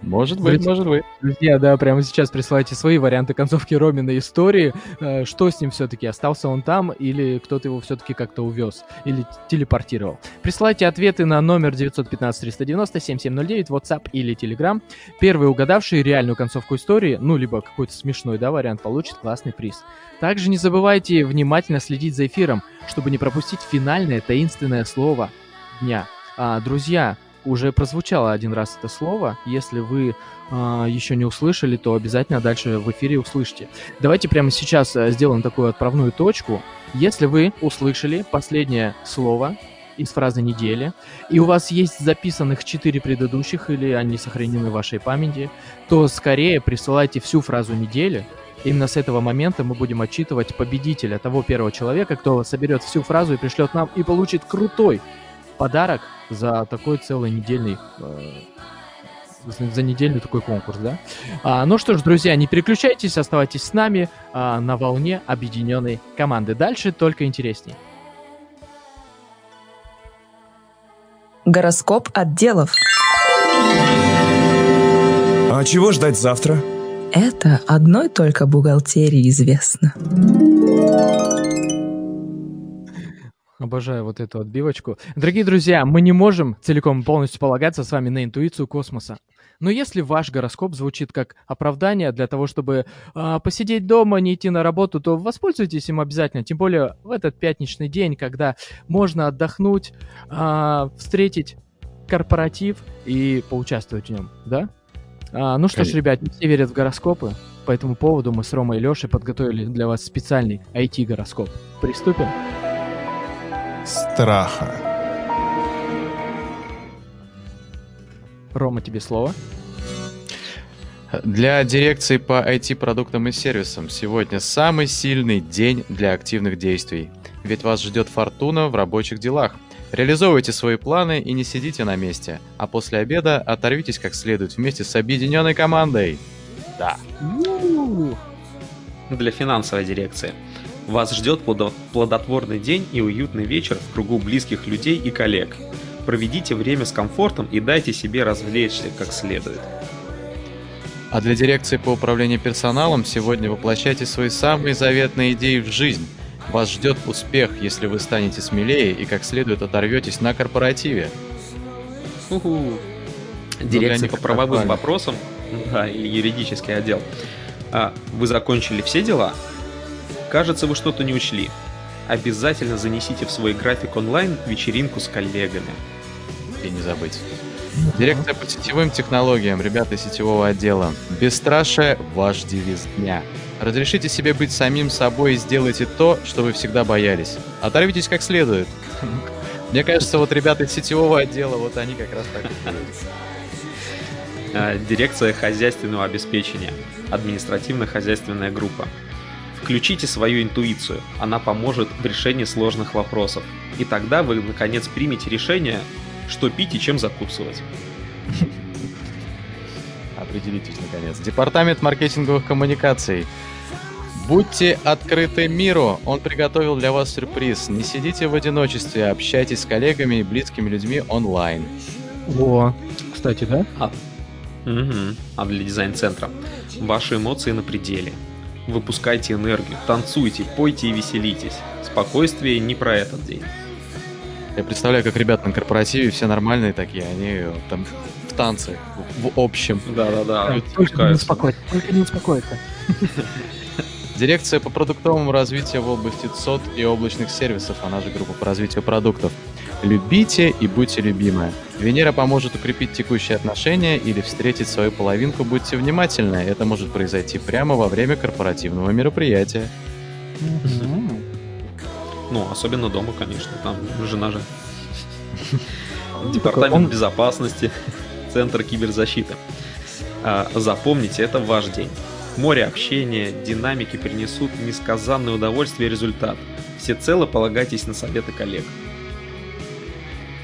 Может быть, может быть. Друзья, да, прямо сейчас присылайте свои варианты концовки Ромина истории. Э, что с ним все-таки? Остался он там или кто-то его все-таки как-то увез или телепортировал? Присылайте ответы на номер 915-390-7709, WhatsApp или Telegram. Первый угадавший реальную концовку истории, ну, либо какой-то смешной, да, вариант, получит классный приз. Также не забывайте внимательно следить за эфиром, чтобы не пропустить финальное таинственное слово дня. А, друзья, уже прозвучало один раз это слово. Если вы э, еще не услышали, то обязательно дальше в эфире услышите. Давайте прямо сейчас э, сделаем такую отправную точку. Если вы услышали последнее слово из фразы недели, и у вас есть записанных четыре предыдущих, или они сохранены в вашей памяти, то скорее присылайте всю фразу недели. Именно с этого момента мы будем отчитывать победителя, того первого человека, кто соберет всю фразу и пришлет нам и получит крутой подарок за такой целый недельный э, за недельный такой конкурс, да? А, ну что ж, друзья, не переключайтесь, оставайтесь с нами а, на волне объединенной команды. Дальше только интересней. Гороскоп отделов. А чего ждать завтра? Это одной только бухгалтерии известно. Обожаю вот эту отбивочку. Дорогие друзья, мы не можем целиком полностью полагаться с вами на интуицию космоса. Но если ваш гороскоп звучит как оправдание для того, чтобы э, посидеть дома, не идти на работу, то воспользуйтесь им обязательно. Тем более в этот пятничный день, когда можно отдохнуть, э, встретить корпоратив и поучаствовать в нем, да? А, ну что ж, ребят, все верят в гороскопы. По этому поводу мы с Ромой и Лешей подготовили для вас специальный IT-гороскоп. Приступим? Страха. Рома, тебе слово. Для дирекции по IT-продуктам и сервисам сегодня самый сильный день для активных действий. Ведь вас ждет фортуна в рабочих делах. Реализовывайте свои планы и не сидите на месте, а после обеда оторвитесь как следует вместе с объединенной командой. Да. Для финансовой дирекции. Вас ждет плодотворный день и уютный вечер в кругу близких людей и коллег. Проведите время с комфортом и дайте себе развлечься как следует. А для дирекции по управлению персоналом сегодня воплощайте свои самые заветные идеи в жизнь. Вас ждет успех, если вы станете смелее и как следует оторветесь на корпоративе. Уху. Дирекция по правовым вопросам да, или юридический отдел. А, вы закончили все дела? Кажется, вы что-то не учли. Обязательно занесите в свой график онлайн вечеринку с коллегами. И не забыть. Дирекция по сетевым технологиям, ребята сетевого отдела. Бесстрашие – ваш девиз дня. Разрешите себе быть самим собой и сделайте то, что вы всегда боялись. Оторвитесь как следует. Мне кажется, вот ребята из сетевого отдела, вот они как раз так и а, Дирекция хозяйственного обеспечения. Административно-хозяйственная группа. Включите свою интуицию, она поможет в решении сложных вопросов. И тогда вы, наконец, примете решение, что пить и чем закусывать. Определитесь, наконец. Департамент маркетинговых коммуникаций. Будьте открыты миру. Он приготовил для вас сюрприз. Не сидите в одиночестве, общайтесь с коллегами и близкими людьми онлайн. О, кстати, да? А, угу. а для дизайн-центра. Ваши эмоции на пределе. Выпускайте энергию, танцуйте, пойте и веселитесь. Спокойствие не про этот день. Я представляю, как ребята на корпоративе все нормальные такие, они там в танце, в общем. Да-да-да. Только не успокоиться, только не успокоиться. Дирекция по продуктовому развитию в области ЦОД и облачных сервисов, она же группа по развитию продуктов. Любите и будьте любимы. Венера поможет укрепить текущие отношения или встретить свою половинку. Будьте внимательны. Это может произойти прямо во время корпоративного мероприятия. Ну, особенно дома, конечно. Там жена же. Департамент безопасности, Центр киберзащиты. А, запомните, это ваш день. Море общения, динамики принесут несказанное удовольствие и результат. Всецело полагайтесь на советы коллег.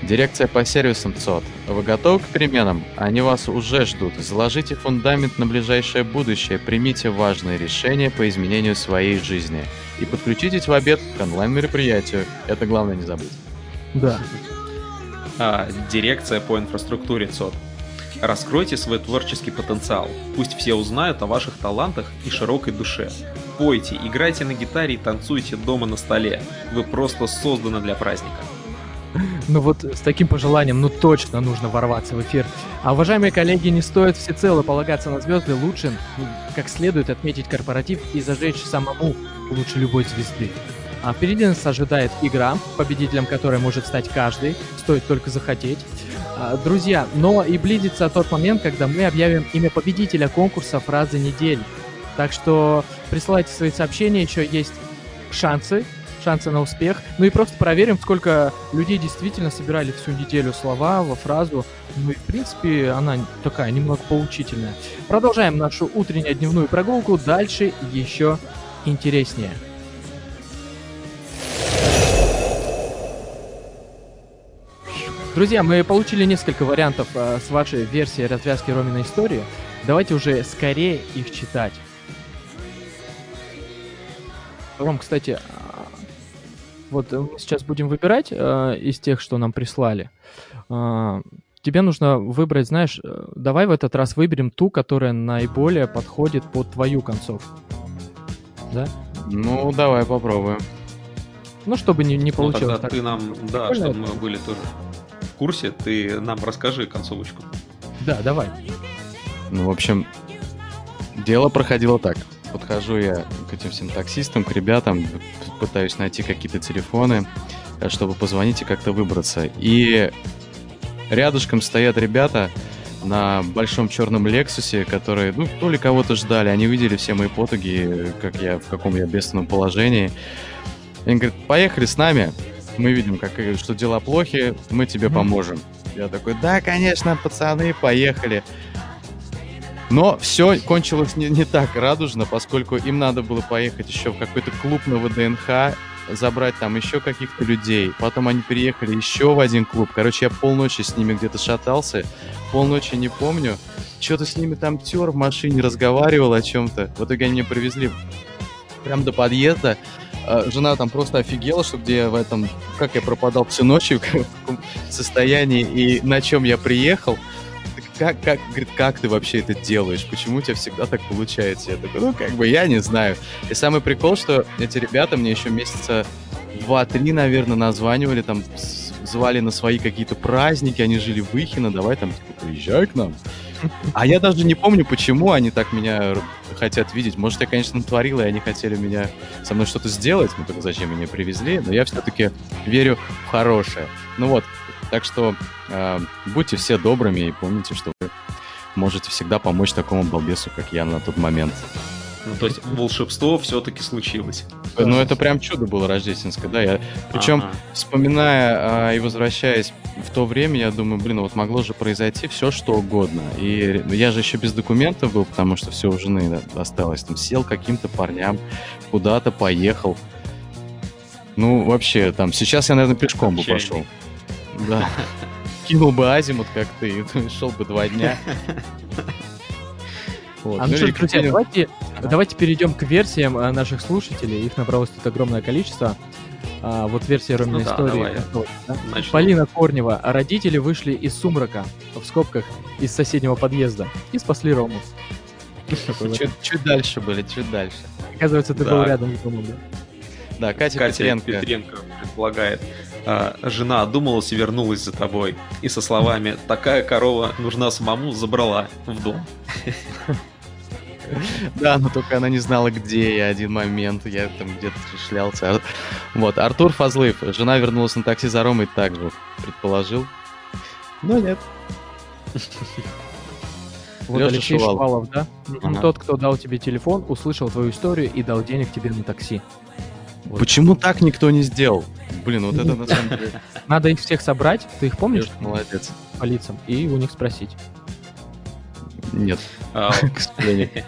Дирекция по сервисам ЦОД. Вы готовы к переменам? Они вас уже ждут. Заложите фундамент на ближайшее будущее, примите важные решения по изменению своей жизни. И подключитесь в обед к онлайн-мероприятию. Это главное не забыть. Да. А, дирекция по инфраструктуре ЦОД. Раскройте свой творческий потенциал. Пусть все узнают о ваших талантах и широкой душе. Пойте, играйте на гитаре и танцуйте дома на столе. Вы просто созданы для праздника. Ну вот с таким пожеланием, ну точно нужно ворваться в эфир. А уважаемые коллеги, не стоит всецело полагаться на звезды, лучше ну, как следует отметить корпоратив и зажечь самому лучше любой звезды. А впереди нас ожидает игра, победителем которой может стать каждый, стоит только захотеть. А, друзья, но и близится тот момент, когда мы объявим имя победителя конкурса фразы недели. Так что присылайте свои сообщения, еще есть шансы шансы на успех. Ну и просто проверим, сколько людей действительно собирали всю неделю слова во фразу. Ну и, в принципе, она такая немного поучительная. Продолжаем нашу утреннюю дневную прогулку. Дальше еще интереснее. Друзья, мы получили несколько вариантов э, с вашей версией развязки Роминой истории. Давайте уже скорее их читать. Ром, кстати, вот э, мы сейчас будем выбирать э, из тех, что нам прислали. Э, тебе нужно выбрать, знаешь, э, давай в этот раз выберем ту, которая наиболее подходит под твою концовку. Да? Ну, давай попробуем. Ну, чтобы не, не ну, получилось тогда так. ты нам, да, чтобы мы были тоже в курсе, ты нам расскажи концовочку. Да, давай. Ну, в общем, дело проходило так подхожу я к этим всем таксистам, к ребятам, пытаюсь найти какие-то телефоны, э, чтобы позвонить и как-то выбраться. И рядышком стоят ребята на большом черном Лексусе, которые, ну, то ли кого-то ждали, они видели все мои потуги, как я, в каком я бедственном положении. И они говорят, поехали с нами, мы видим, как, что дела плохи, мы тебе поможем. Я такой, да, конечно, пацаны, поехали. Но все кончилось не, не так радужно, поскольку им надо было поехать еще в какой-то клуб на ВДНХ, забрать там еще каких-то людей. Потом они переехали еще в один клуб. Короче, я полночи с ними где-то шатался. Полночи не помню. Что-то с ними там тер в машине, разговаривал о чем-то. В итоге они меня привезли прям до подъезда. А, жена там просто офигела, что где я в этом, как я пропадал всю ночь, в каком состоянии и на чем я приехал. Как, как, говорит, как ты вообще это делаешь? Почему у тебя всегда так получается? Я такой, ну, как бы, я не знаю. И самый прикол, что эти ребята мне еще месяца два-три, наверное, названивали, там, звали на свои какие-то праздники, они жили в Ихино, давай там, типа, приезжай к нам. А я даже не помню, почему они так меня хотят видеть. Может, я, конечно, натворил, и они хотели меня со мной что-то сделать, ну так зачем меня привезли, но я все-таки верю в хорошее. Ну вот, так что э, будьте все добрыми и помните, что вы можете всегда помочь такому балбесу, как я на тот момент. Ну, то есть волшебство все-таки случилось. Ну, это прям чудо было рождественское, да. Я... Причем, ага. вспоминая а, и возвращаясь в то время, я думаю, блин, вот могло же произойти все, что угодно. И я же еще без документов был, потому что все у жены осталось. Там сел каким-то парням, куда-то поехал. Ну, вообще, там, сейчас я, наверное, пешком бы пошел. Да. Кинул бы азимут, как ты, и шел бы два дня. Вот. А ну, ну что, друзья, давайте, давайте перейдем к версиям а, наших слушателей. Их набралось тут огромное количество. А, вот версия Роминой ну, истории. Да, да? Полина Корнева. Родители вышли из сумрака, в скобках, из соседнего подъезда и спасли Рому. Чуть, чуть дальше были, чуть дальше. Оказывается, ты да. был рядом с домом, да? Да, Катя, Катя Петренко. Петренко предполагает. А, жена одумалась и вернулась за тобой. И со словами «такая корова нужна самому» забрала в дом. Да, но только она не знала, где я один момент. Я там где-то шлялся. Вот, Артур Фазлыв. Жена вернулась на такси за Ромой также предположил. Но нет. Вот Леша Алексей Шувалов, Шувалов да? Ага. Тот, кто дал тебе телефон, услышал твою историю и дал денег тебе на такси. Вот. Почему так никто не сделал? Блин, вот это на самом деле... Надо их всех собрать, ты их помнишь? Молодец. По лицам, и у них спросить. Нет, а, к сожалению.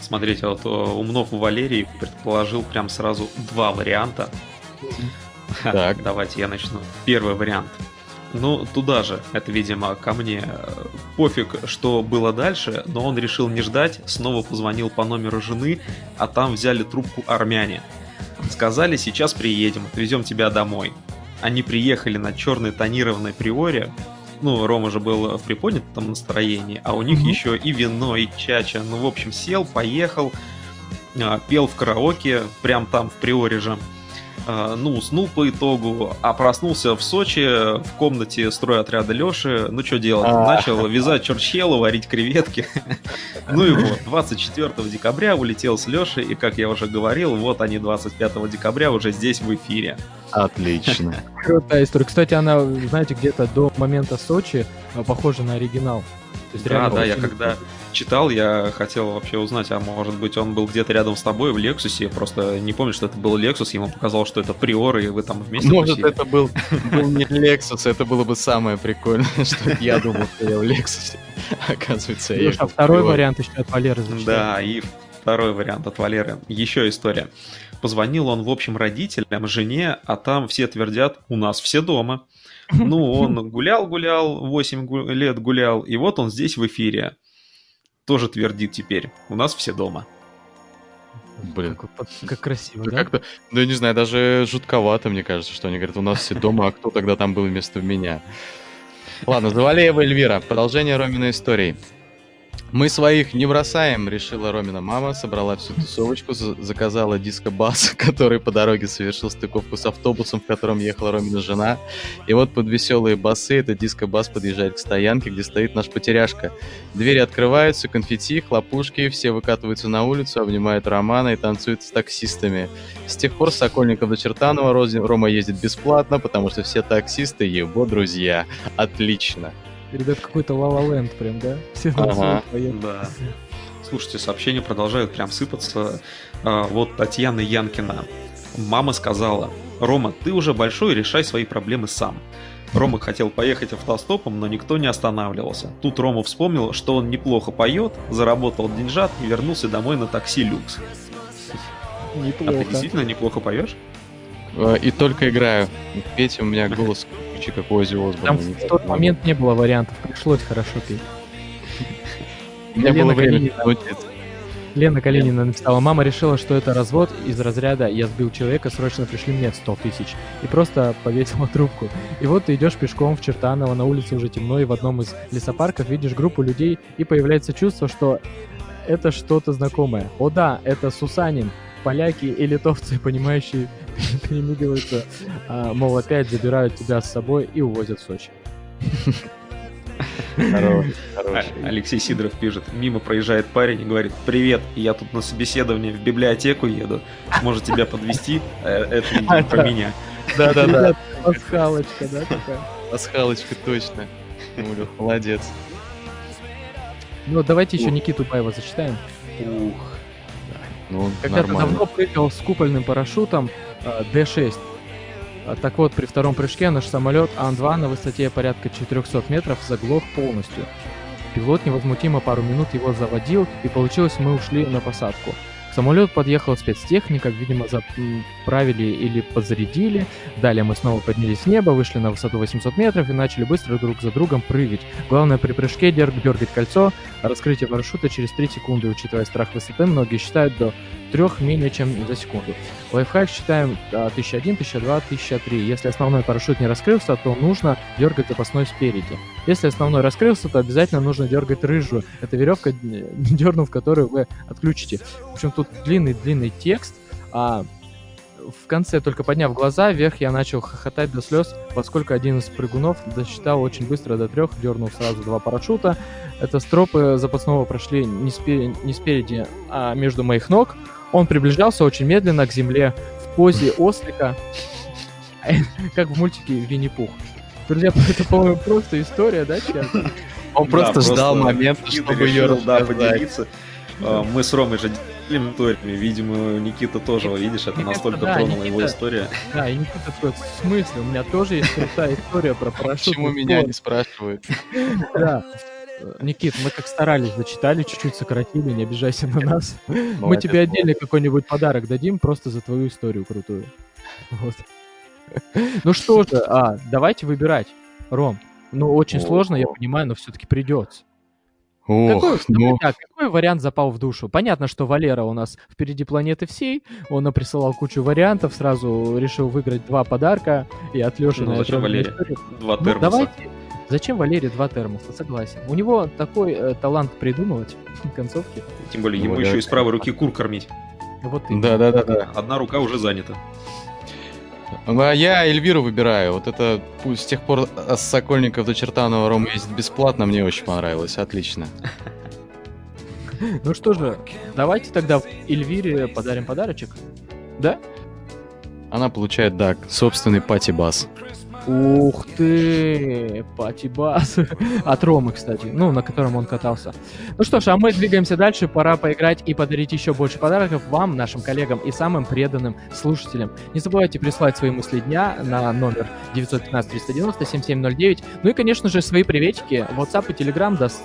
Смотрите, вот э, Умнов Валерий предположил прям сразу два варианта. Так. Давайте я начну. Первый вариант. Ну, туда же, это, видимо, ко мне. Пофиг, что было дальше, но он решил не ждать, снова позвонил по номеру жены, а там взяли трубку армяне. Сказали, сейчас приедем, отвезем тебя домой. Они приехали на черной тонированной приоре. Ну, Рома же был в приподнятом настроении, а у них mm-hmm. еще и вино, и чача. Ну, в общем, сел, поехал, а, пел в караоке, прям там в приоре же. Ну, уснул по итогу, а проснулся в Сочи в комнате стройотряда Леши. Ну, что делать? А. Начал вязать черчхелу, варить креветки. Ну и вот, 24 декабря улетел с Лешей, и, как я уже говорил, вот они 25 декабря уже здесь в эфире. Отлично. Крутая история. Кстати, она, знаете, где-то до момента Сочи а, похожа на оригинал есть, да, да, я когда читал, я хотел вообще узнать, а может быть он был где-то рядом с тобой в Лексусе, просто не помню, что это был Lexus, ему показалось, что это Приор, и вы там вместе Может, тусили. это был, был не Lexus, это было бы самое прикольное, что я думал, что я в Лексусе. Оказывается, я А второй вариант еще от Валеры Да, и второй вариант от Валеры. Еще история. Позвонил он, в общем, родителям, жене, а там все твердят, у нас все дома. Ну, он гулял-гулял, 8 лет гулял, и вот он здесь в эфире. Тоже твердит теперь. У нас все дома. Блин. Как, как красиво, да? Как-то, ну, я не знаю, даже жутковато, мне кажется, что они говорят, у нас все дома, а кто тогда там был вместо меня? Ладно, Завалеева Эльвира. Продолжение Роминой истории. Мы своих не бросаем, решила Ромина мама, собрала всю тусовочку, за- заказала диско-бас, который по дороге совершил стыковку с автобусом, в котором ехала Ромина жена. И вот под веселые басы этот диско-бас подъезжает к стоянке, где стоит наш потеряшка. Двери открываются, конфетти, хлопушки, все выкатываются на улицу, обнимают Романа и танцуют с таксистами. С тех пор Сокольников до Чертанова Рома ездит бесплатно, потому что все таксисты его друзья. Отлично. Ребят, какой-то Ла Ленд прям, да? Все Ага. Да. Слушайте, сообщения продолжают прям сыпаться. А, Вот Татьяна Янкина. Мама сказала, Рома, ты уже большой, решай свои проблемы сам. Рома хотел поехать автостопом, но никто не останавливался. Тут Рома вспомнил, что он неплохо поет, заработал деньжат и вернулся домой на такси люкс. А ты Неплохо. действительно неплохо поешь? Э, И только играю. Петь у меня голос ключи, как Ози Осборна. Там Не в тот момент не было вариантов, пришлось хорошо петь. Меня Лена было Калинина. научиться. Лена Калинина написала, мама решила, что это развод из разряда «я сбил человека, срочно пришли мне 100 тысяч». И просто повесила трубку. И вот ты идешь пешком в Чертаново, на улице уже темно, и в одном из лесопарков видишь группу людей, и появляется чувство, что это что-то знакомое. О да, это Сусанин. Поляки и литовцы, понимающие, перемигиваются, а, мол, опять забирают тебя с собой и увозят в Сочи. Хорош, А- хорош. Алексей Сидоров пишет, мимо проезжает парень и говорит, привет, я тут на собеседование в библиотеку еду, может тебя подвести? Это видимо про меня. Да-да-да. Пасхалочка, да, такая? Пасхалочка, точно. Ну, молодец. Ну, давайте еще Никиту Баева зачитаем. Ух. Ну, Когда-то давно прыгал с купольным парашютом э, D6. А, Так вот, при втором прыжке наш самолет Ан-2 на высоте порядка 400 метров заглох полностью. Пилот невозмутимо пару минут его заводил, и получилось, мы ушли на посадку. К самолету подъехала спецтехника, видимо, заправили или подзарядили. Далее мы снова поднялись в небо, вышли на высоту 800 метров и начали быстро друг за другом прыгать. Главное при прыжке дер- дергать кольцо, раскрытие парашюта через 3 секунды. Учитывая страх высоты, многие считают до 3 менее чем за секунду. Лайфхак считаем а, 1001, 1002, 1003. Если основной парашют не раскрылся, то нужно дергать запасной спереди. Если основной раскрылся, то обязательно нужно дергать рыжую. Это веревка, дернув которую вы отключите. В общем, тут длинный-длинный текст, а в конце, только подняв глаза вверх, я начал хохотать до слез, поскольку один из прыгунов досчитал очень быстро до трех, дернул сразу два парашюта. Это стропы запасного прошли не, спе- не спереди, а между моих ног. Он приближался очень медленно к земле в позе ослика, как в мультике Винни-Пух. Друзья, это, по-моему, просто история, да, чат? Он просто Да, ждал момента, чтобы ее поделиться. А, Мы с Ромой же делим историями. Видимо, Никита тоже, видишь, это настолько тронула его история. Да, и Никита такой, в смысле, у меня тоже есть крутая история про парашют. Почему меня не спрашивают? Да. Никит, мы как старались, зачитали, чуть-чуть сократили, не обижайся на нас. Мы Молодец, тебе отдельно какой-нибудь подарок дадим просто за твою историю крутую. Вот. Ну что же, а, давайте выбирать. Ром, ну очень О. сложно, я понимаю, но все-таки придется. Какой, Ох, ну, давай так, какой вариант запал в душу? Понятно, что Валера у нас впереди планеты всей, он нам присылал кучу вариантов, сразу решил выиграть два подарка, и от Леши Ну, зачем Валере? Два Ну, термоса. давайте. Зачем Валере два термоса? Согласен. У него такой э, талант придумывать концовки. Тем более, ему Ну, еще да. из правой руки кур кормить. Вот и. да-да-да-да. Одна рука уже занята. А я Эльвиру выбираю. Вот это пусть с тех пор с Сокольников до Чертанова Рома ездит бесплатно, мне очень понравилось. Отлично. Ну что же, давайте тогда Эльвире подарим подарочек. Да? Она получает, да, собственный пати-бас. Ух ты, пати-бас. От Ромы, кстати, ну, на котором он катался. Ну что ж, а мы двигаемся дальше. Пора поиграть и подарить еще больше подарков вам, нашим коллегам и самым преданным слушателям. Не забывайте прислать свои мысли дня на номер 915-390-7709. Ну и, конечно же, свои приветики, WhatsApp и Telegram, дос-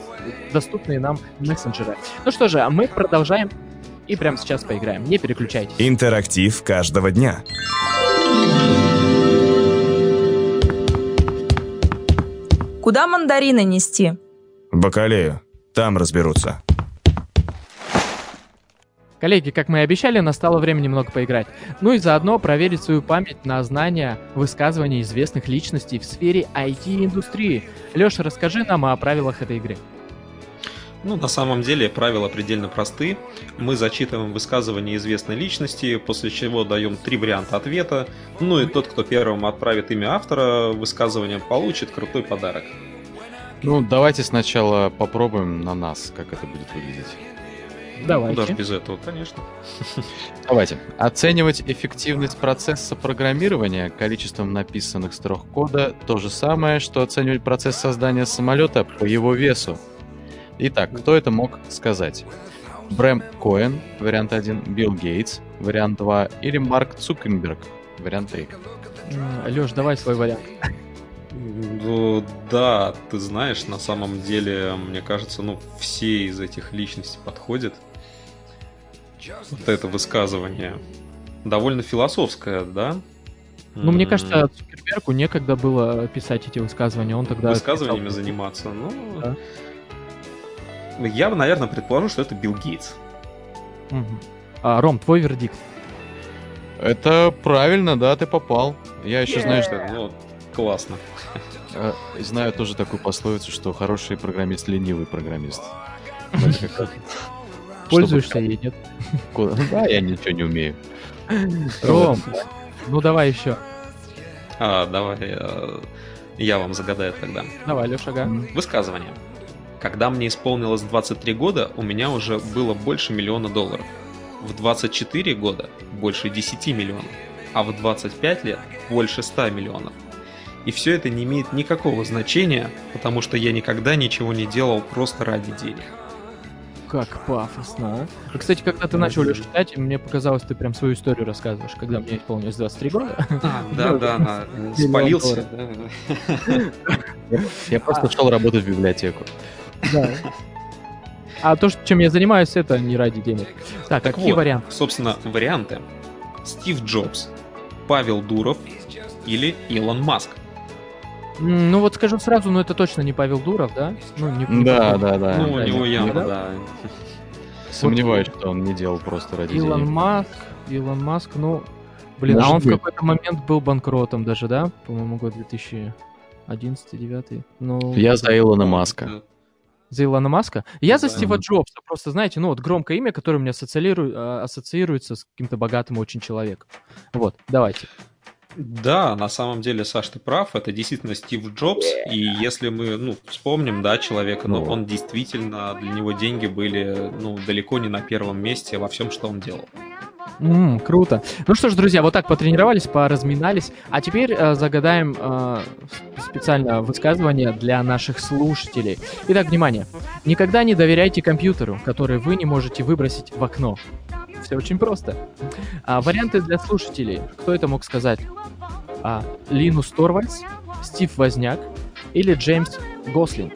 доступные нам мессенджеры. Ну что же, а мы продолжаем и прямо сейчас поиграем. Не переключайтесь. Интерактив каждого дня. Куда мандарины нести? Бакалею. Там разберутся. Коллеги, как мы и обещали, настало время немного поиграть. Ну и заодно проверить свою память на знания высказываний известных личностей в сфере IT-индустрии. Леша, расскажи нам о правилах этой игры. Ну, на самом деле правила предельно просты. Мы зачитываем высказывание известной личности, после чего даем три варианта ответа. Ну и тот, кто первым отправит имя автора высказывания, получит крутой подарок. Ну, давайте сначала попробуем на нас, как это будет выглядеть. Давайте. Ну, даже без этого, конечно. Давайте. Оценивать эффективность процесса программирования количеством написанных строк кода то же самое, что оценивать процесс создания самолета по его весу. Итак, кто это мог сказать? Брэм Коэн, вариант 1, Билл Гейтс, вариант 2, или Марк Цукенберг, вариант 3. Леш, давай свой вариант. Ну, да, ты знаешь, на самом деле, мне кажется, ну, все из этих личностей подходят. Вот это высказывание. Довольно философское, да? Ну, мне кажется, Цукербергу некогда было писать эти высказывания. Он тогда... Высказываниями писал- заниматься. Ну, Да. Я бы, наверное, предположу, что это Билл Гейтс. Мгм. А, Ром, твой вердикт. Это правильно, да, ты попал. Я еще, знаешь, Ну, классно. э, знаю тоже такую пословицу, что хороший программист ленивый программист. Пользуешься ей, нет? Да, я ничего не умею. Ром, ну давай еще. А, давай э, я вам загадаю тогда. Давай, Леша, ага. Высказывание. Когда мне исполнилось 23 года, у меня уже было больше миллиона долларов. В 24 года больше 10 миллионов, а в 25 лет больше 100 миллионов. И все это не имеет никакого значения, потому что я никогда ничего не делал просто ради денег. Как пафосно, а? Кстати, когда ты начал, Леша, читать, мне показалось, ты прям свою историю рассказываешь, когда мне исполнилось 23 года. А, да, да, да, спалился. Я просто шел работать в библиотеку. Да. А то, чем я занимаюсь, это не ради денег. Так, Так какие вот, варианты? собственно, варианты. Стив Джобс, Павел Дуров или Илон Маск. Ну вот скажу сразу, ну это точно не Павел Дуров, да? Ну, не, не Да, похож. да, да. ну, у него явно, Да? да. Сомневаюсь, что он не делал просто ради Илон денег. Маск, Илон Маск, ну, блин, а Может он в быть. какой-то момент был банкротом даже, да? По-моему, год 2011-2009. Ну, Я за Илона Маска. За Илона Маска. Я за Да. Стива Джобса, просто, знаете, ну вот громкое имя, которое у меня ассоциирует, а, ассоциируется с каким-то богатым очень человеком. Вот, давайте. Да, на самом деле, Саш, ты прав, это действительно Стив Джобс, и если мы, ну, вспомним, да, человека, Ну. он действительно, для него деньги были, ну, далеко не на первом месте во всем, что он делал. М, круто. Ну что ж, друзья, вот так потренировались, поразминались. А теперь э, загадаем э, специально высказывание для наших слушателей. Итак, внимание. Никогда не доверяйте компьютеру, который вы не можете выбросить в окно. Все очень просто. А, варианты для слушателей. Кто это мог сказать? А, Линус Торвальдс, Стив Возняк или Джеймс Гослинг?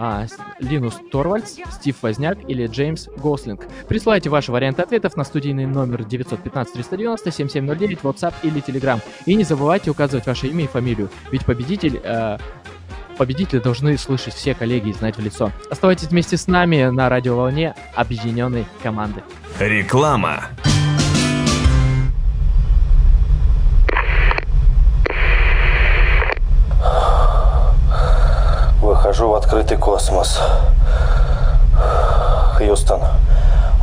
А, Линус Торвальдс, Стив Возняк или Джеймс Гослинг? Присылайте ваши варианты ответов на студийный номер 915-390-7709, WhatsApp или Telegram. И не забывайте указывать ваше имя и фамилию, ведь победитель... э, Победители должны слышать все коллеги и знать в лицо. Оставайтесь вместе с нами на радиоволне объединенной команды. Реклама. Выхожу в открытый космос. Хьюстон,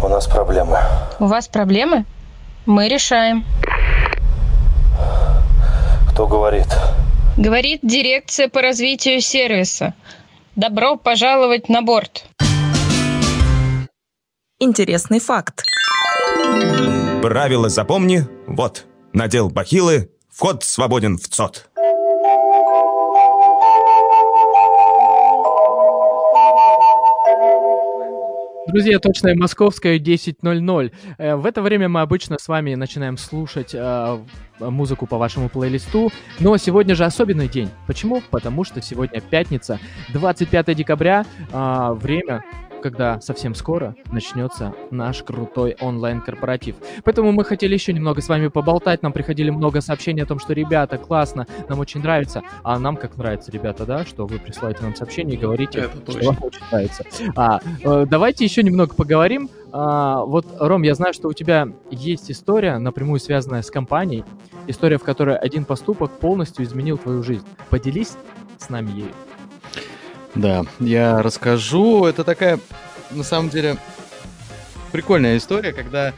у нас проблемы. У вас проблемы? Мы решаем. Кто говорит? Говорит дирекция по развитию сервиса. Добро пожаловать на борт. Интересный факт. Правила запомни. Вот. Надел бахилы. Вход свободен в ЦОД. Друзья, точное московское 10.00. Э, В это время мы обычно с вами начинаем слушать э, музыку по вашему плейлисту, но сегодня же особенный день. Почему? Потому что сегодня пятница, 25 декабря, а, время, когда совсем скоро начнется наш крутой онлайн-корпоратив. Поэтому мы хотели еще немного с вами поболтать, нам приходили много сообщений о том, что ребята, классно, нам очень нравится, а нам как нравится, ребята, да, что вы присылаете нам сообщения и говорите, Это что точно. вам очень нравится. А, э, давайте еще немного поговорим. А, вот, Ром, я знаю, что у тебя есть история, напрямую связанная с компанией, история, в которой один поступок полностью изменил твою жизнь. Поделись с нами ею. Да, я расскажу. Это такая, на самом деле, прикольная история, когда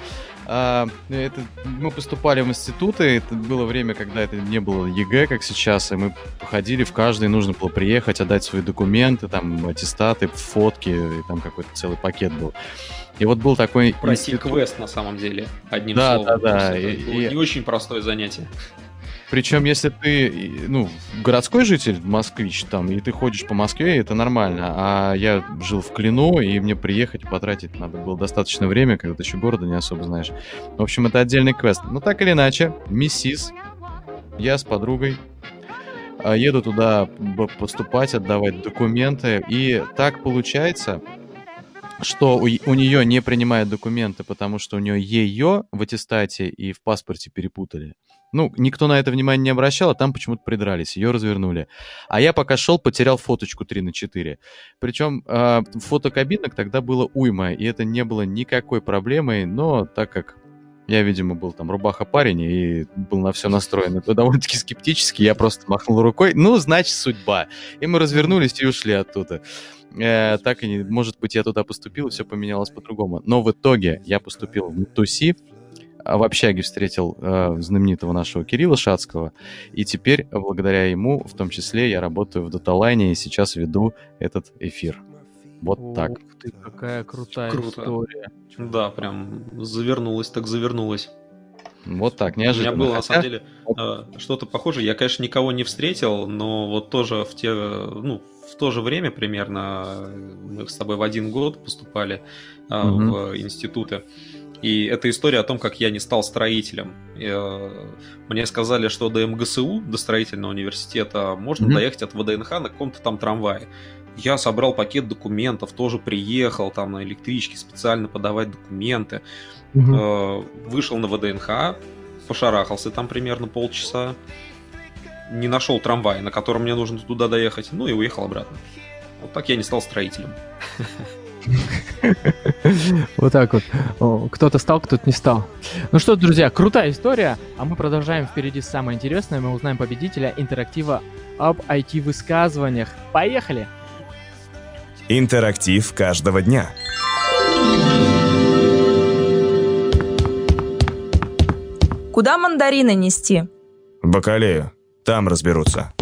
а, это, мы поступали в институты, это было время, когда это не было ЕГЭ, как сейчас, и мы походили в каждый, нужно было приехать, отдать свои документы, там, аттестаты, фотки, и там какой-то целый пакет был. И вот был такой... Пройти институт... квест, на самом деле, одним да, словом. Да, да, и, и... не очень простое занятие. Причем, если ты, ну, городской житель, москвич, там, и ты ходишь по Москве, это нормально. А я жил в Клину, и мне приехать потратить надо было достаточно время, когда ты еще города не особо знаешь. В общем, это отдельный квест. Но так или иначе, миссис, я с подругой, а, еду туда поступать, отдавать документы. И так получается, что у, у нее не принимают документы, потому что у нее ее в аттестате и в паспорте перепутали. Ну, никто на это внимание не обращал, а там почему-то придрались, ее развернули. А я пока шел, потерял фоточку 3 на 4. Причем э, фотокабинок тогда было уйма, и это не было никакой проблемой, но так как я, видимо, был там рубаха-парень и был на все настроен. Это довольно-таки скептически. Я просто махнул рукой. Ну, значит, судьба. И мы развернулись и ушли оттуда. Э, так и не... Может быть, я туда поступил, и все поменялось по-другому. Но в итоге я поступил в ТУСИ, а в общаге встретил э, знаменитого нашего Кирилла Шацкого, и теперь, благодаря ему, в том числе, я работаю в Даталайне и сейчас веду этот эфир. Вот Ух так. ты, какая крутая Круто. история. Да, прям завернулась, так завернулась. Вот так, неожиданно. У меня было, Хотя... на самом деле, э, что-то похожее. Я, конечно, никого не встретил, но вот тоже в те, ну, в то же время примерно мы с тобой в один год поступали угу. в институты. И это история о том, как я не стал строителем. Э, мне сказали, что до МГСУ, до строительного университета, можно mm-hmm. доехать от ВДНХ на каком-то там трамвае. Я собрал пакет документов, тоже приехал там на электричке специально подавать документы. Mm-hmm. Вышел на ВДНХ, пошарахался там примерно полчаса. Не нашел трамвай, на котором мне нужно туда доехать, ну и уехал обратно. Вот так я не стал строителем. Вот так вот. Кто-то стал, кто-то не стал. Ну что, друзья, крутая история. А мы продолжаем впереди самое интересное. Мы узнаем победителя интерактива об IT-высказываниях. Поехали! Интерактив каждого дня. Куда мандарины нести? В Бакалею. Там разберутся.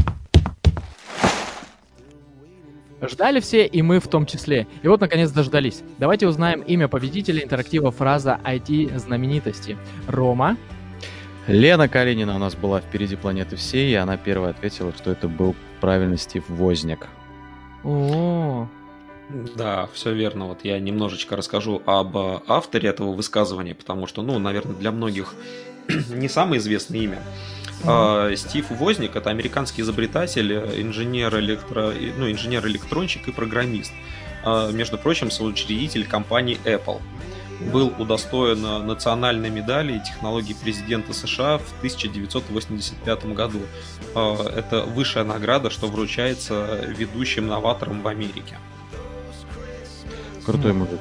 Ждали все, и мы в том числе. И вот, наконец, дождались. Давайте узнаем имя победителя интерактива фраза IT-знаменитости. Рома. Лена Калинина у нас была впереди планеты всей, и она первая ответила, что это был правильно Стив Возняк. О, да, все верно. Вот я немножечко расскажу об авторе этого высказывания, потому что, ну, наверное, для многих не самое известное имя. Mm-hmm. Стив Возник это американский изобретатель, инженер, электро... ну, инженер-электронщик и программист. А, между прочим, соучредитель компании Apple. Был удостоен национальной медали технологии президента США в 1985 году. А, это высшая награда, что вручается ведущим новаторам в Америке. Крутой мужик.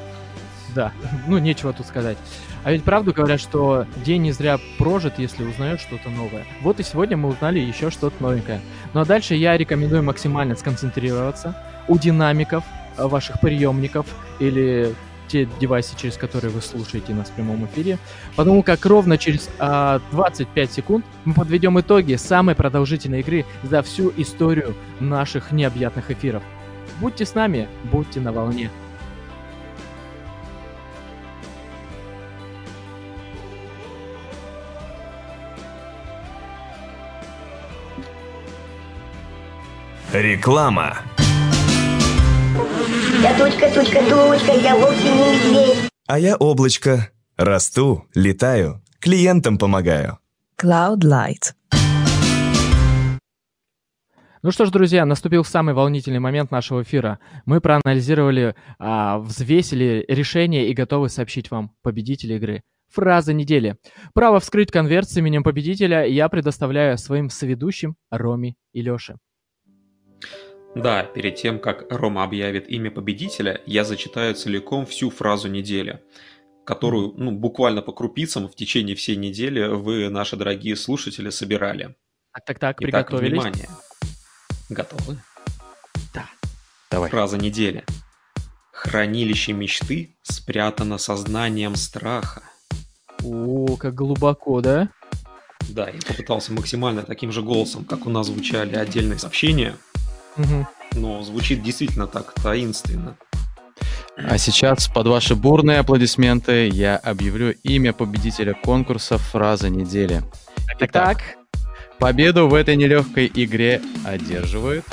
Да, ну нечего тут сказать. А ведь правду говорят, что день не зря прожит, если узнаешь что-то новое. Вот и сегодня мы узнали еще что-то новенькое. Ну а дальше я рекомендую максимально сконцентрироваться у динамиков э, ваших приемников или те девайсы, через которые вы слушаете нас в прямом эфире, потому как ровно через а, 25 секунд мы подведем итоги самой продолжительной игры за всю историю наших необъятных эфиров. Будьте с нами, будьте на волне. Реклама. Я тучка, тучка, тучка, я вовсе не медведь. А я облачко. Расту, летаю, клиентам помогаю. Cloud Light. Ну что ж, друзья, наступил самый волнительный момент нашего эфира. Мы проанализировали, а, взвесили решение и готовы сообщить вам победителя игры. Фраза недели. Право вскрыть конверт с именем победителя я предоставляю своим соведущим Роме и Лёше. Да, перед тем, как Рома объявит имя победителя, я зачитаю целиком всю фразу недели, которую, ну, буквально по крупицам в течение всей недели вы, наши дорогие слушатели, собирали. Так, так, так, приготовились. внимание. Готовы? Да. Давай. Фраза недели. Хранилище мечты спрятано сознанием страха. О, как глубоко, да? Да, я попытался максимально таким же голосом, как у нас звучали отдельные сообщения, Мгм. но звучит действительно так таинственно. А сейчас под ваши бурные аплодисменты я объявлю имя победителя конкурса «Фраза недели». Так, так. Победу в этой нелегкой игре одерживает...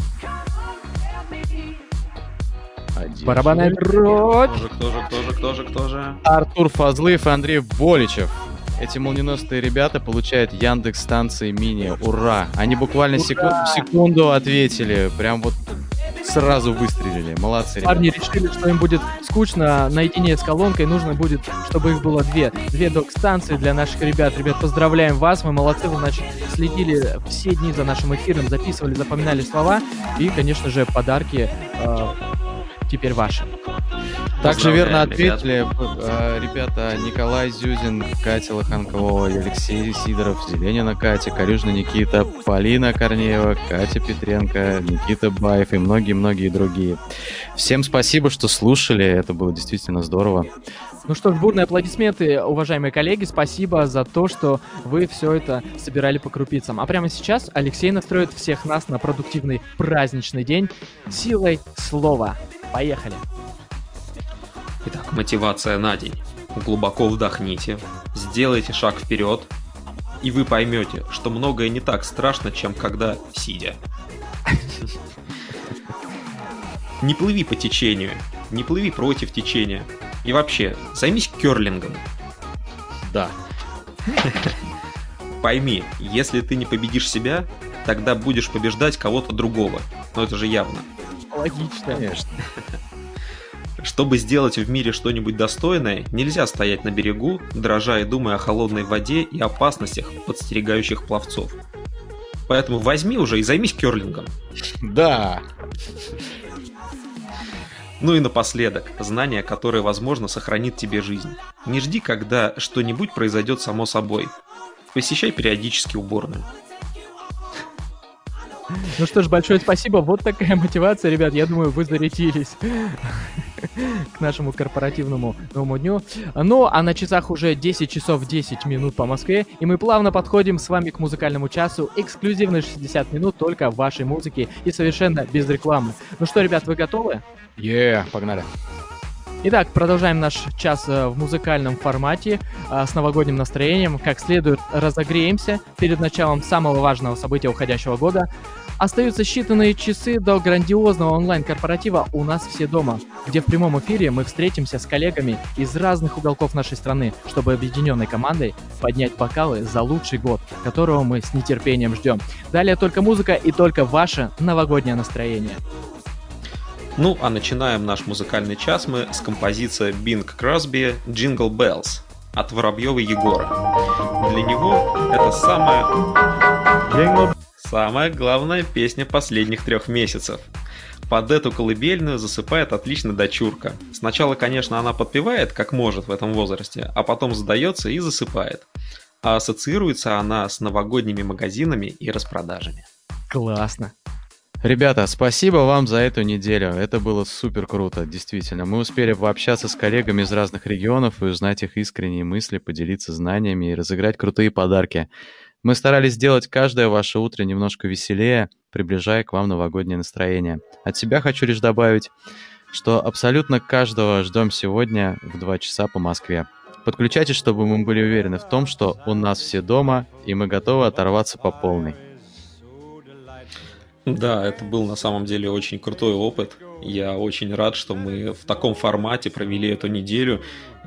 одерживает Барабанная дробь. Кто же, кто же, кто же, кто же, кто же? Артур Фазлыев и Андрей Боличев. Эти молниеносные ребята получают Яндекс станции мини. Ура! Они буквально секу- в секунду ответили. Прям вот сразу выстрелили. Молодцы, ребята. Парни решили, что им будет скучно наедине с колонкой, нужно будет, чтобы их было две. Две док-станции для наших ребят. Ребят, поздравляем вас, вы молодцы, вы, значит, следили все дни за нашим эфиром, записывали, запоминали слова, и, конечно же, подарки э, теперь ваши. Также верно ответили э, ребята Николай Зюзин, Катя Лоханкова, Алексей Сидоров, Зеленина Катя, Корюжна Никита, Полина Корнеева, Катя Петренко, Никита Баев и многие-многие другие. Всем спасибо, что слушали, это было действительно здорово. Ну что ж, бурные аплодисменты, уважаемые коллеги, спасибо за то, что вы все это собирали по крупицам. А прямо сейчас Алексей настроит всех нас на продуктивный праздничный день силой слова. Поехали! Итак, мотивация на день. Глубоко вдохните, сделайте шаг вперед, и вы поймете, что многое не так страшно, чем когда сидя. Не плыви по течению, не плыви против течения. И вообще, займись керлингом. Да. Пойми, если ты не победишь себя, тогда будешь побеждать кого-то другого. Но это же явно. Логично. Конечно. Чтобы сделать в мире что-нибудь достойное, нельзя стоять на берегу, дрожа и думая о холодной воде и опасностях, подстерегающих пловцов. Поэтому возьми уже и займись керлингом. Да. Ну и напоследок, знание, которое, возможно, сохранит тебе жизнь. Не жди, когда что-нибудь произойдет само собой. Посещай периодически уборную. Ну что ж, большое спасибо. Вот такая мотивация, ребят. Я думаю, вы зарядились к нашему корпоративному новому дню. Ну, а на часах уже 10 часов 10 минут по Москве, и мы плавно подходим с вами к музыкальному часу. Эксклюзивные 60 минут только вашей музыки и совершенно без рекламы. Ну что, ребят, вы готовы? Е, погнали. Итак, продолжаем наш час э, в музыкальном формате э, с новогодним настроением. Как следует, разогреемся перед началом самого важного события уходящего года. Остаются считанные часы до грандиозного онлайн-корпоратива «У нас все дома», где в прямом эфире мы встретимся с коллегами из разных уголков нашей страны, чтобы объединенной командой поднять бокалы за лучший год, которого мы с нетерпением ждем. Далее только музыка и только ваше новогоднее настроение. Ну, а начинаем наш музыкальный час мы с композиции Bing Crosby «Jingle Bells» от Воробьева Егора. Для него это самая... Самая главная песня последних трех месяцев. Под эту колыбельную засыпает отлично дочурка. Сначала, конечно, она подпевает, как может в этом возрасте, а потом задается и засыпает. А ассоциируется она с новогодними магазинами и распродажами. Классно. Ребята, спасибо вам за эту неделю. Это было супер круто, действительно. Мы успели пообщаться с коллегами из разных регионов и узнать их искренние мысли, поделиться знаниями и разыграть крутые подарки. Мы старались сделать каждое ваше утро немножко веселее, приближая к вам новогоднее настроение. От себя хочу лишь добавить, что абсолютно каждого ждем сегодня в 2 часа по Москве. Подключайтесь, чтобы мы были уверены в том, что у нас все дома, и мы готовы оторваться по полной. Да, это был на самом деле очень крутой опыт. Я очень рад, что мы в таком формате провели эту неделю.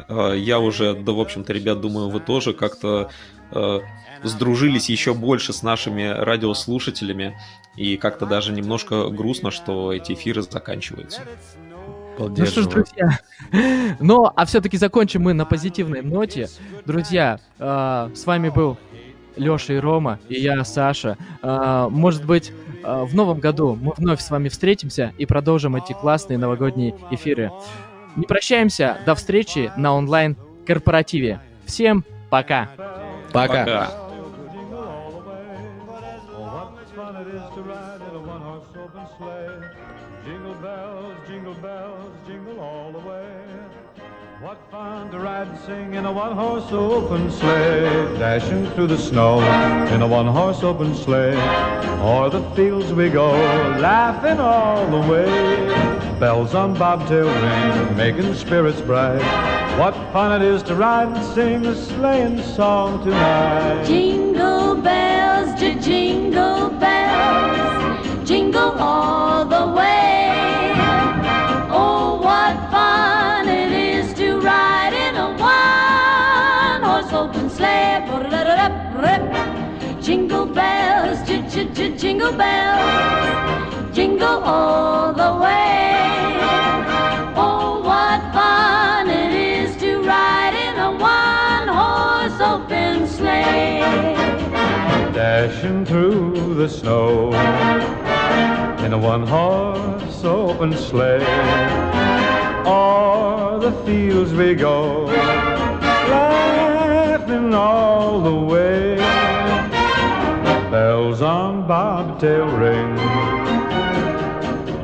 Э, Я уже, да, в общем-то, ребят, думаю, вы тоже как-то э, сдружились еще больше с нашими радиослушателями. И как-то даже немножко грустно, что эти эфиры заканчиваются. Ну что ж, друзья, ну а все-таки закончим мы на позитивной ноте. Друзья, э, с вами был Леша и Рома, и я, Саша. Э, может быть, э, в новом году мы вновь с вами встретимся и продолжим эти классные новогодние эфиры. Не прощаемся, до встречи на онлайн-корпоративе. Всем пока! Пока! Пока. Jingle bells, jingle bells, jingle all the way. What fun to ride and sing in a one horse open sleigh, dashing through the snow in a one horse open sleigh. O'er the fields we go, laughing all the way. Bells on bobtail ring, making spirits bright. What fun it is to ride and sing a sleighing song tonight. Jingle bells, jingle jingle bells, jingle all the way. Oh, what fun it is to ride in a one-horse open sleigh. Dashing through the snow in a one-horse open sleigh. O'er the fields we go, laughing all the way. Bells on bobtail ring,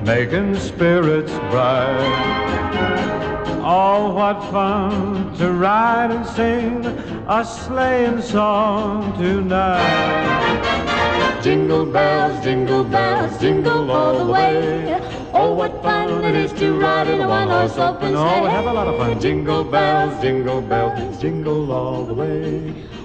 making spirits bright. Oh, what fun to ride and sing a sleighing song tonight. Jingle bells, jingle bells, jingle all the way. Oh, what fun it is to ride in a one-horse open sleigh. Oh, we have a lot of fun. Jingle bells, jingle bells, jingle all the way.